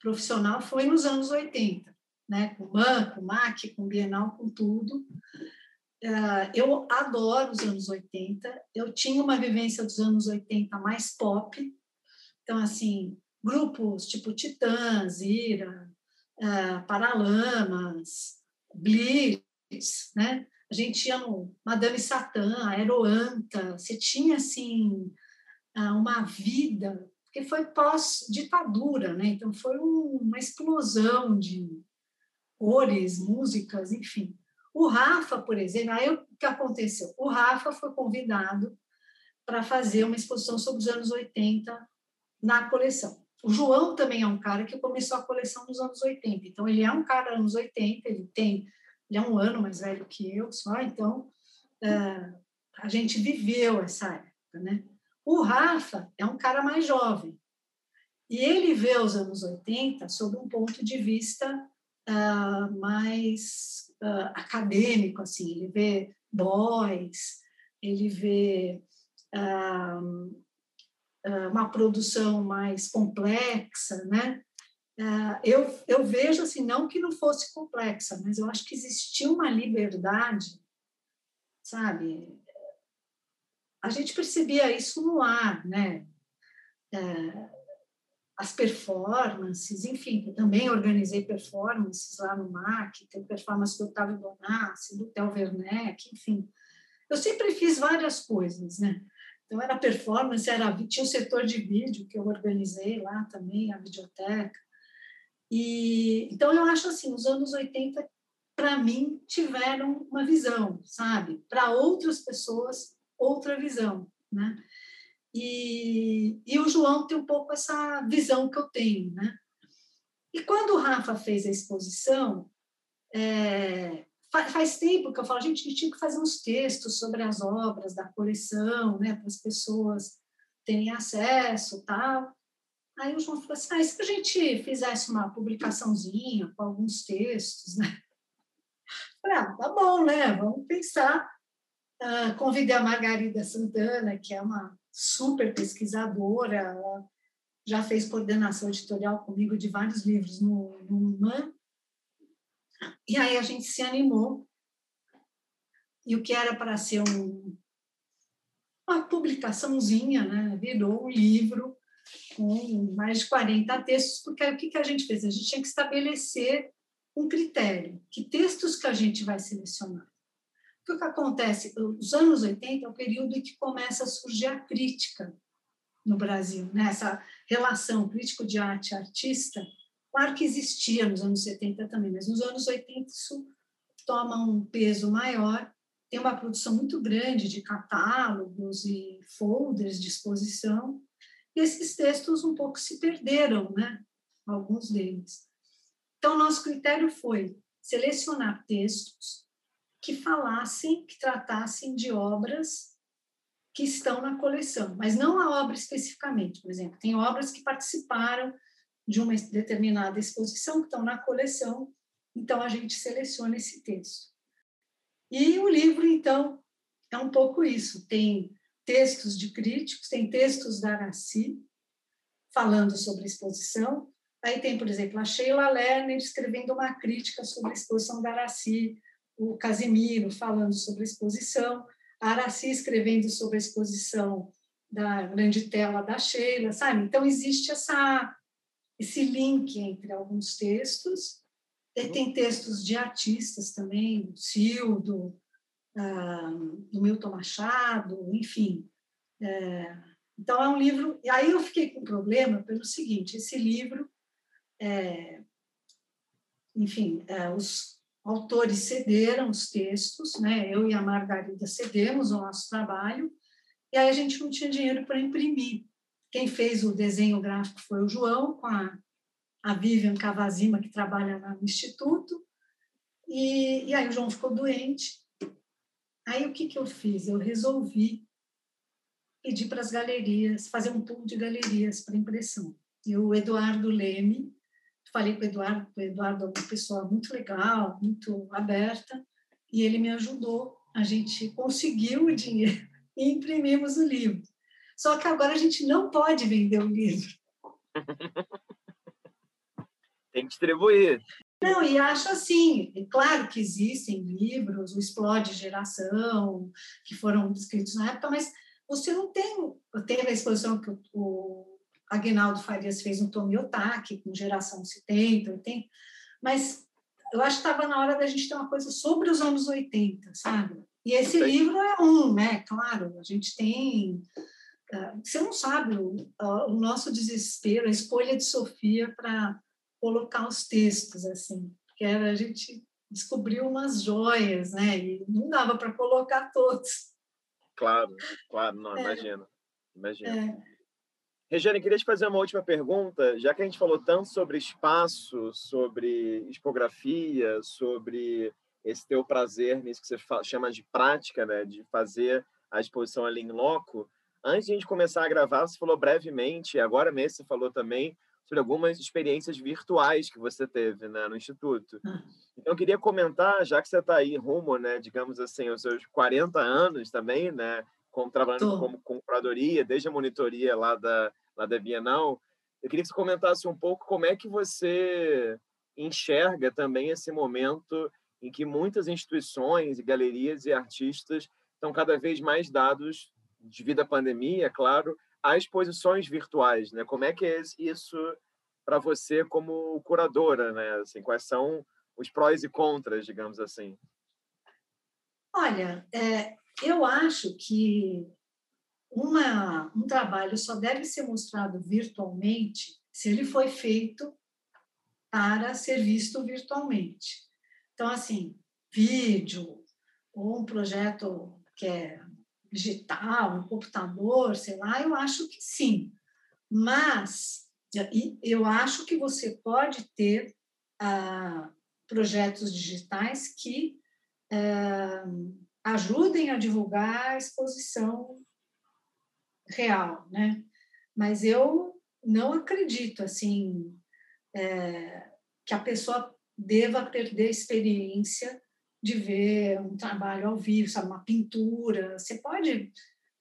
profissional foi nos anos 80, né? Com banco, MAC, com Bienal, com tudo. É, eu adoro os anos 80. Eu tinha uma vivência dos anos 80 mais pop. Então, assim, grupos tipo Titãs, Ira, uh, Paralamas, Blitz, né? A gente ia no Madame Satã, Aeroanta, você tinha, assim, uh, uma vida, porque foi pós-ditadura, né? Então, foi um, uma explosão de cores, músicas, enfim. O Rafa, por exemplo, aí o que aconteceu? O Rafa foi convidado para fazer uma exposição sobre os anos 80 na coleção. O João também é um cara que começou a coleção nos anos 80. Então, ele é um cara anos 80, ele tem, ele é um ano mais velho que eu só, então uh, a gente viveu essa época, né? O Rafa é um cara mais jovem. E ele vê os anos 80 sob um ponto de vista uh, mais uh, acadêmico, assim. Ele vê boys, ele vê ah, uma produção mais complexa, né? Ah, eu, eu vejo assim, não que não fosse complexa, mas eu acho que existia uma liberdade, sabe? A gente percebia isso no ar, né? É, as performances, enfim, eu também organizei performances lá no MAC, tem performance do Otávio Bonassi, do Theo Werneck, enfim. Eu sempre fiz várias coisas, né? Então, era performance, era, tinha o setor de vídeo que eu organizei lá também, a videoteca. E, então, eu acho assim, os anos 80, para mim, tiveram uma visão, sabe? Para outras pessoas, outra visão, né? E, e o João tem um pouco essa visão que eu tenho, né? E quando o Rafa fez a exposição, é, Faz tempo que eu falo, gente, a gente tinha que fazer uns textos sobre as obras da coleção, né, para as pessoas terem acesso tal. Aí o João falou assim, ah, e se a gente fizesse uma publicaçãozinha com alguns textos, né? Falei, ah, tá bom, né? Vamos pensar. Uh, convidei a Margarida Santana, que é uma super pesquisadora, ela já fez coordenação editorial comigo de vários livros no, no MAN, e aí a gente se animou. E o que era para ser um, uma publicaçãozinha, né? virou um livro com mais de 40 textos, porque o que, que a gente fez? A gente tinha que estabelecer um critério, que textos que a gente vai selecionar. o que acontece? Os anos 80 é o período em que começa a surgir a crítica no Brasil, né? essa relação crítico de arte artista. Claro que existia nos anos 70 também, mas nos anos 80 isso toma um peso maior. Tem uma produção muito grande de catálogos e folders de exposição, e esses textos um pouco se perderam, né? alguns deles. Então, nosso critério foi selecionar textos que falassem, que tratassem de obras que estão na coleção, mas não a obra especificamente. Por exemplo, tem obras que participaram de uma determinada exposição que estão na coleção, então a gente seleciona esse texto. E o livro, então, é um pouco isso. Tem textos de críticos, tem textos da Araci falando sobre a exposição. Aí tem, por exemplo, a Sheila Lerner escrevendo uma crítica sobre a exposição da Araci, o Casimiro falando sobre a exposição, a Araci escrevendo sobre a exposição da grande tela da Sheila, sabe? Então, existe essa, esse link entre alguns textos. E tem textos de artistas também, do Cildo, do Milton Machado, enfim. É, então, é um livro... E aí eu fiquei com problema pelo seguinte, esse livro, é, enfim, é, os autores cederam os textos, né? eu e a Margarida cedemos o nosso trabalho, e aí a gente não tinha dinheiro para imprimir. Quem fez o desenho gráfico foi o João, com a, a Vivian Cavazima, que trabalha no Instituto, e, e aí o João ficou doente. Aí o que, que eu fiz? Eu resolvi pedir para as galerias, fazer um pool de galerias para impressão. E o Eduardo Leme, falei com o Eduardo, o Eduardo é uma pessoa muito legal, muito aberta, e ele me ajudou. A gente conseguiu o dinheiro e imprimimos o livro. Só que agora a gente não pode vender o livro. Tem que distribuir. Não, e acho assim, é claro que existem livros, o Explode Geração, que foram escritos na época, mas você não tem, teve a exposição que o Aguinaldo Farias fez um Tomiotaki com geração 70, 80, mas eu acho que estava na hora da gente ter uma coisa sobre os anos 80, sabe? E esse livro é um, né? Claro, a gente tem. Uh, você não sabe o, uh, o, nosso desespero, a escolha de Sofia para colocar os textos, assim, porque era, a gente descobriu umas joias, né? E não dava para colocar todos. Claro, claro, não, é. imagino. Imagino. É. Regiane, queria te fazer uma última pergunta, já que a gente falou tanto sobre espaço, sobre expografia, sobre esse teu prazer nisso que você chama de prática, né, de fazer a exposição ali em loco. Antes de a gente começar a gravar, você falou brevemente, agora mesmo você falou também sobre algumas experiências virtuais que você teve né, no Instituto. Ah. Então, eu queria comentar, já que você está aí rumo, né, digamos assim, aos seus 40 anos também, né, como, trabalhando Tô. como com curadoria, desde a monitoria lá da, lá da Bienal. Eu queria que você comentasse um pouco como é que você enxerga também esse momento em que muitas instituições, galerias e artistas estão cada vez mais dados, devido à pandemia, é claro, a exposições virtuais. Né? Como é que é isso para você como curadora? Né? Assim, quais são os prós e contras, digamos assim? Olha, é, eu acho que uma, um trabalho só deve ser mostrado virtualmente se ele foi feito para ser visto virtualmente. Então, assim, vídeo ou um projeto que é digital, um computador, sei lá, eu acho que sim. Mas eu acho que você pode ter ah, projetos digitais que ah, ajudem a divulgar a exposição real, né? Mas eu não acredito assim é, que a pessoa deva perder experiência de ver um trabalho ao vivo, sabe, uma pintura. Você pode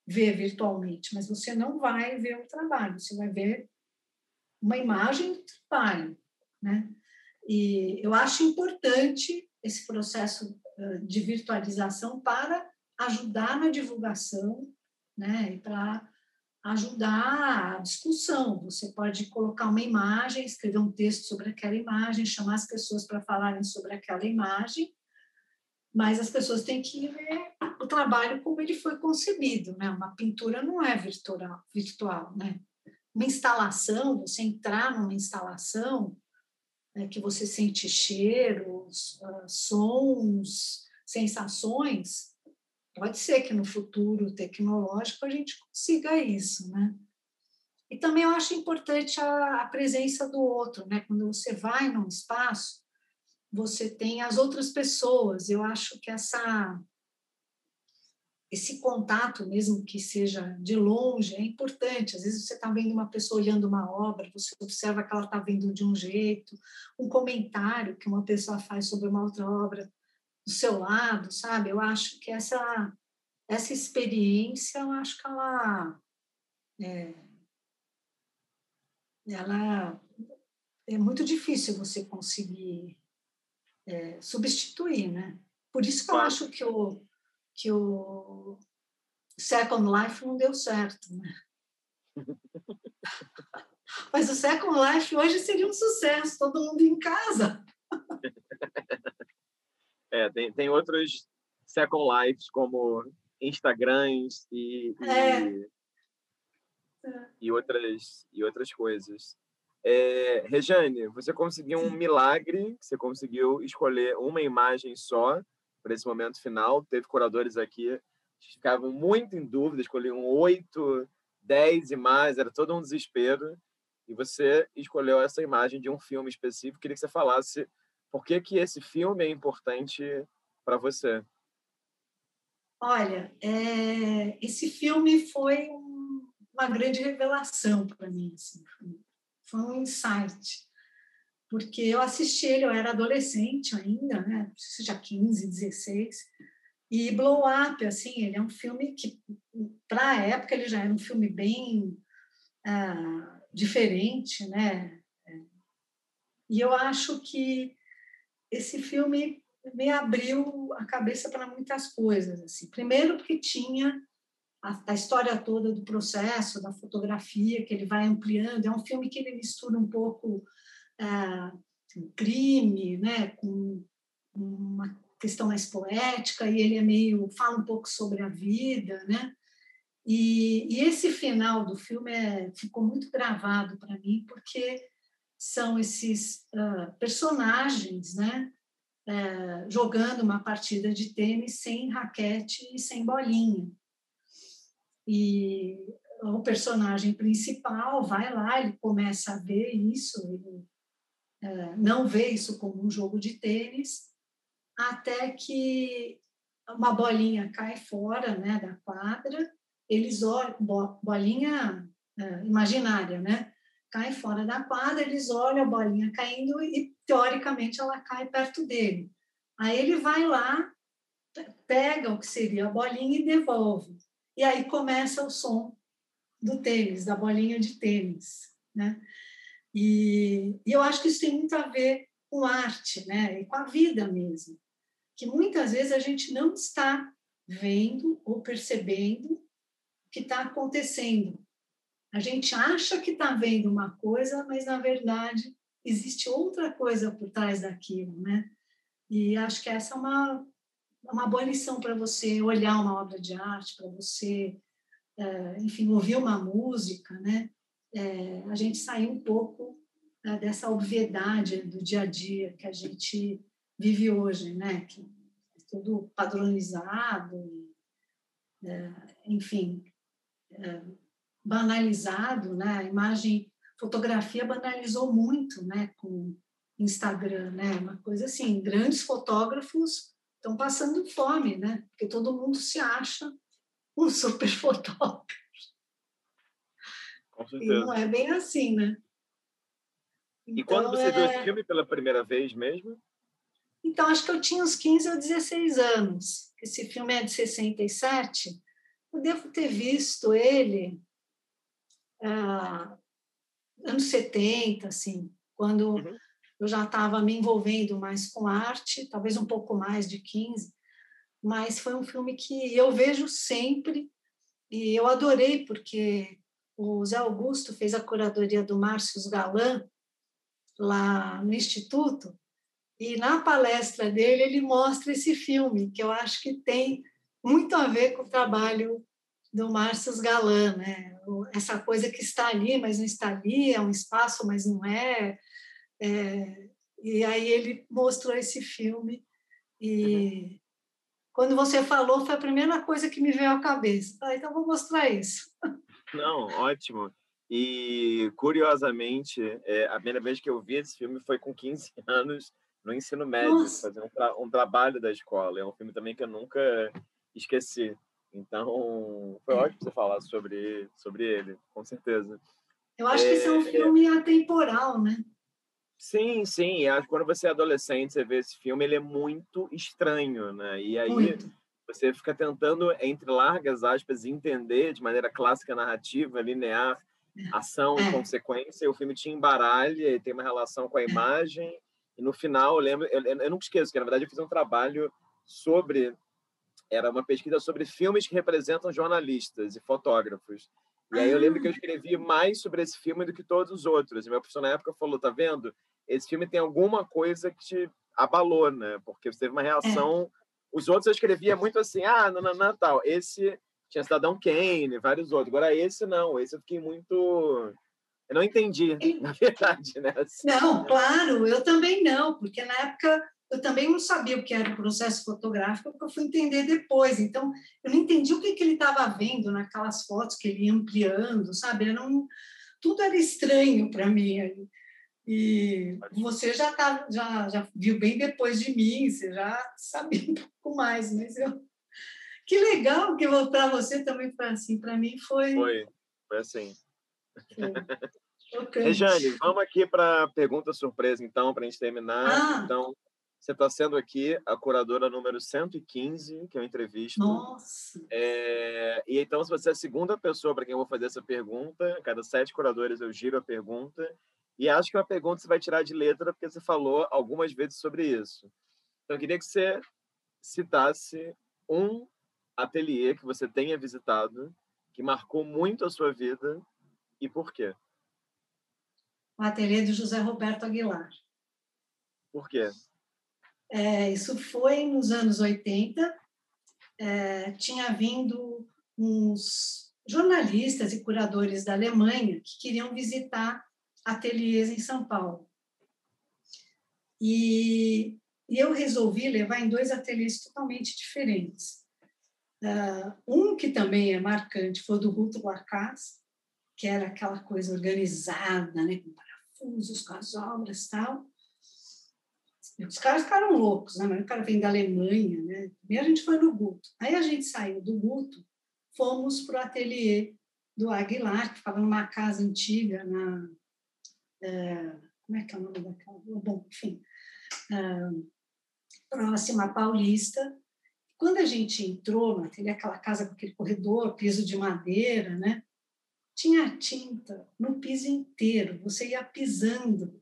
ver virtualmente, mas você não vai ver o trabalho. Você vai ver uma imagem do trabalho, né? E eu acho importante esse processo de virtualização para ajudar na divulgação, né, e para ajudar a discussão. Você pode colocar uma imagem, escrever um texto sobre aquela imagem, chamar as pessoas para falarem sobre aquela imagem, mas as pessoas têm que ver o trabalho como ele foi concebido, né? Uma pintura não é virtual, virtual né? Uma instalação, você entrar numa instalação né, que você sente cheiros, uh, sons, sensações, pode ser que no futuro tecnológico a gente consiga isso, né? E também eu acho importante a, a presença do outro, né? Quando você vai num espaço, você tem as outras pessoas. Eu acho que essa esse contato, mesmo que seja de longe, é importante. Às vezes você está vendo uma pessoa olhando uma obra, você observa que ela está vendo de um jeito, um comentário que uma pessoa faz sobre uma outra obra do seu lado, sabe? Eu acho que essa essa experiência, eu acho que ela é, ela é muito difícil você conseguir é, substituir, né? Por isso que eu acho que o, que o Second Life não deu certo, né? Mas o Second Life hoje seria um sucesso, todo mundo em casa. É, tem, tem outros Second Lives, como Instagrams e, é. e, e, outras, e outras coisas. É, Rejane, você conseguiu um milagre, você conseguiu escolher uma imagem só para esse momento final. Teve curadores aqui que ficavam muito em dúvida, escolhiam oito, dez imagens, era todo um desespero. E você escolheu essa imagem de um filme específico. Queria que você falasse por que, que esse filme é importante para você. Olha, é, esse filme foi um, uma grande revelação para mim. Assim, foi um insight. Porque eu assisti ele, eu era adolescente ainda, né? Seja 15, 16. E Blow Up, assim, ele é um filme que, para a época, ele já era um filme bem ah, diferente, né? E eu acho que esse filme me abriu a cabeça para muitas coisas. Assim. Primeiro, porque tinha a, a, história toda do processo, da fotografia, que ele vai ampliando. É um filme que ele mistura um pouco é, crime, né, com uma questão mais poética, e ele é meio fala um pouco sobre a vida, né? E, e esse final do filme é, ficou muito gravado para mim, porque são esses uh, personagens, né? Uh, jogando uma partida de tênis sem raquete e sem bolinha. E o personagem principal vai lá, ele começa a ver isso, ele é, não vê isso como um jogo de tênis, até que uma bolinha cai fora né, da quadra, eles olham, bolinha é, imaginária, né? Cai fora da quadra, eles olham a bolinha caindo e, teoricamente, ela cai perto dele. Aí ele vai lá, pega o que seria a bolinha e devolve. E aí começa o som do tênis, da bolinha de tênis, né? E, e eu acho que isso tem muito a ver com arte, né? E com a vida mesmo, que muitas vezes a gente não está vendo ou percebendo o que está acontecendo. A gente acha que está vendo uma coisa, mas na verdade existe outra coisa por trás daquilo, né? E acho que essa é uma uma boa lição para você olhar uma obra de arte, para você, é, enfim, ouvir uma música, né? É, a gente sair um pouco né, dessa obviedade do dia a dia que a gente vive hoje, né? Que é tudo padronizado, é, enfim, é, banalizado, né? A imagem, fotografia banalizou muito, né? Com Instagram, né? Uma coisa assim, grandes fotógrafos estão passando fome, né? Porque todo mundo se acha um super fotógrafo. Com certeza. E não é bem assim, né? Então, e quando você é... viu esse filme pela primeira vez mesmo? Então, acho que eu tinha uns 15 ou 16 anos. Esse filme é de 67. Eu devo ter visto ele ah, anos 70, assim, quando uhum eu já estava me envolvendo mais com arte, talvez um pouco mais de 15, mas foi um filme que eu vejo sempre e eu adorei, porque o Zé Augusto fez a curadoria do Márcio Galan lá no Instituto, E na palestra dele, ele mostra esse filme, que eu acho que tem muito a ver com o trabalho do Márcio Galan, né? Essa coisa que está ali, mas não está ali, é um espaço, mas não é. É e aí ele mostrou esse filme e uhum. quando você falou foi a primeira coisa que me veio à cabeça. Ah, então vou mostrar isso. Não, ótimo. E curiosamente, é, a primeira vez que eu vi esse filme foi com 15 anos no ensino médio, Nossa. fazendo um, tra um trabalho da escola. É um filme também que eu nunca esqueci. Então, foi ótimo você falar sobre, sobre ele, com certeza. Eu acho é, que esse é um filme atemporal, né? Sim, sim. Acho que quando você é adolescente, você vê esse filme, ele é muito estranho, né? E aí muito. você fica tentando, entre largas aspas, entender de maneira clássica, narrativa, linear, é. ação é. e consequência. E o filme te embaralha, tem uma relação com a imagem. E no final, eu lembro, eu, eu nunca esqueço que, na verdade, eu fiz um trabalho sobre era uma pesquisa sobre filmes que representam jornalistas e fotógrafos. E aí eu lembro que eu ah. escrevi mais sobre esse filme do que todos os outros. E meu professor na época falou, tá vendo? Esse filme tem alguma coisa que te abalou, né? Porque você teve uma reação... É. Os outros eu escrevia muito assim, ah, não, não, não, tal. Esse tinha Cidadão Kane, vários outros. Agora esse não, esse eu fiquei muito... Eu não entendi, na verdade, né? Assim, não, claro, eu também não, porque na época eu também não sabia o que era o processo fotográfico, porque eu fui entender depois. Então, eu não entendi o que, que ele estava vendo naquelas fotos que ele ia ampliando, sabe? Era um, tudo era estranho para mim. E você já, tá, já, já viu bem depois de mim, você já sabia um pouco mais, mas eu. Que legal que para você também foi assim. Para mim foi. Foi, foi assim. Foi. Rejane, vamos aqui para a pergunta surpresa, então, para a gente terminar. Ah. Então, você está sendo aqui a curadora número 115 que eu entrevisto. Nossa! É, e então, se você é a segunda pessoa para quem eu vou fazer essa pergunta, cada sete curadores eu giro a pergunta. E acho que é uma pergunta você vai tirar de letra, porque você falou algumas vezes sobre isso. Então, eu queria que você citasse um ateliê que você tenha visitado, que marcou muito a sua vida e por quê? O ateliê do José Roberto Aguilar. Por quê? É, isso foi nos anos 80. É, tinha vindo uns jornalistas e curadores da Alemanha que queriam visitar ateliês em São Paulo. E, e eu resolvi levar em dois ateliês totalmente diferentes. Uh, um que também é marcante foi do Ruto Lacaz, que era aquela coisa organizada, né, com parafusos, com as obras e tal. Os caras ficaram loucos, né? O cara vem da Alemanha, né? E a gente foi no Guto. Aí a gente saiu do Guto, fomos para o ateliê do Aguilar, que ficava numa casa antiga na... É, como é que é o nome daquela? Bom, enfim, é, próxima Paulista. Quando a gente entrou no ateliê, aquela casa com aquele corredor, piso de madeira, né? Tinha tinta no piso inteiro. Você ia pisando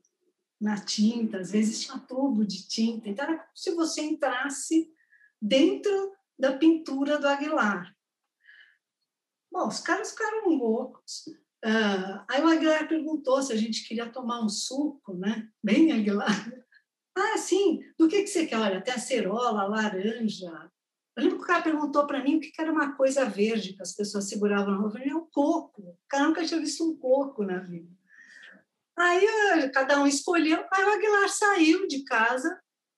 na tinta, às vezes tinha tubo de tinta, então era como se você entrasse dentro da pintura do Aguilar. Bom, os caras ficaram loucos. Uh, aí o Aguilar perguntou se a gente queria tomar um suco, né? Bem Aguilar. Ah, sim, do que, que você quer? Olha, tem acerola, laranja. Eu lembro que o cara perguntou para mim o que era uma coisa verde que as pessoas seguravam na rua. Eu falei, é um coco. O cara nunca tinha visto um coco na vida. Aí cada um escolheu, aí o Aguilar saiu de casa.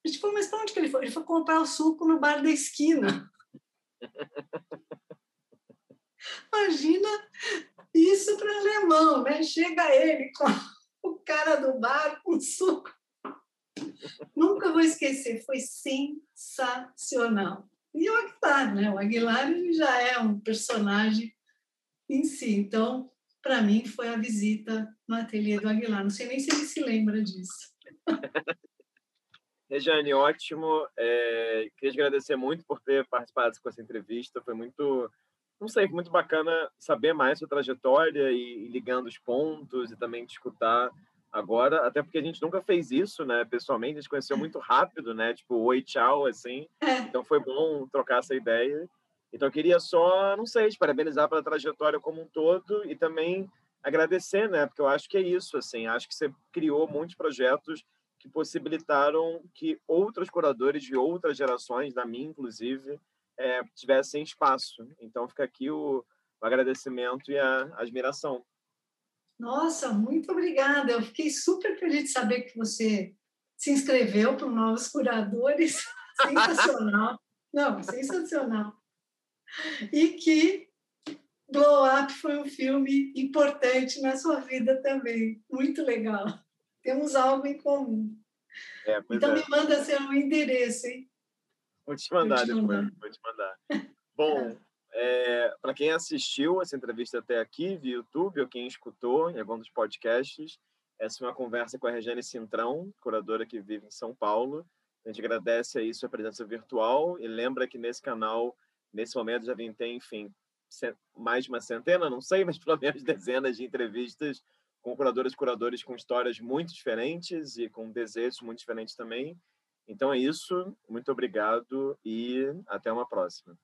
A gente falou, mas para onde que ele foi? Ele foi comprar o suco no bar da esquina. Imagina isso para alemão, né? Chega ele com o cara do bar com suco. Nunca vou esquecer, foi sensacional. E o Aguilar, né? O Aguilar já é um personagem em si. Então, para mim, foi a visita no ateliê do Aguilar. Não sei nem se ele se lembra disso. Rejane, ótimo. É, queria te agradecer muito por ter participado com essa entrevista. Foi muito, não sei, muito bacana saber mais sua trajetória e, e ligando os pontos e também te escutar agora, até porque a gente nunca fez isso, né? Pessoalmente, a gente conheceu muito rápido, né? Tipo, oi, tchau, assim. É. Então foi bom trocar essa ideia. Então, eu queria só, não sei, te parabenizar pela trajetória como um todo e também agradecer, né? Porque eu acho que é isso, assim. Acho que você criou muitos projetos que possibilitaram que outros curadores de outras gerações, da minha inclusive, é, tivessem espaço. Então fica aqui o, o agradecimento e a admiração. Nossa, muito obrigada. Eu fiquei super feliz de saber que você se inscreveu para Novos Curadores. Sensacional. Não, sensacional. E que Glow Up foi um filme importante na sua vida também. Muito legal. Temos algo em comum. É, então é. me manda seu endereço, hein? Vou te mandar vou te depois. Mandar. Vou te mandar. Bom, é, para quem assistiu essa entrevista até aqui via YouTube ou quem escutou em algum dos podcasts, essa é uma conversa com a Regiane Cintrão, curadora que vive em São Paulo. A gente agradece aí sua presença virtual e lembra que nesse canal, nesse momento, já vem ter, enfim, mais de uma centena, não sei, mas pelo menos dezenas de entrevistas com curadoras e curadores com histórias muito diferentes e com desejos muito diferentes também. Então é isso, muito obrigado e até uma próxima.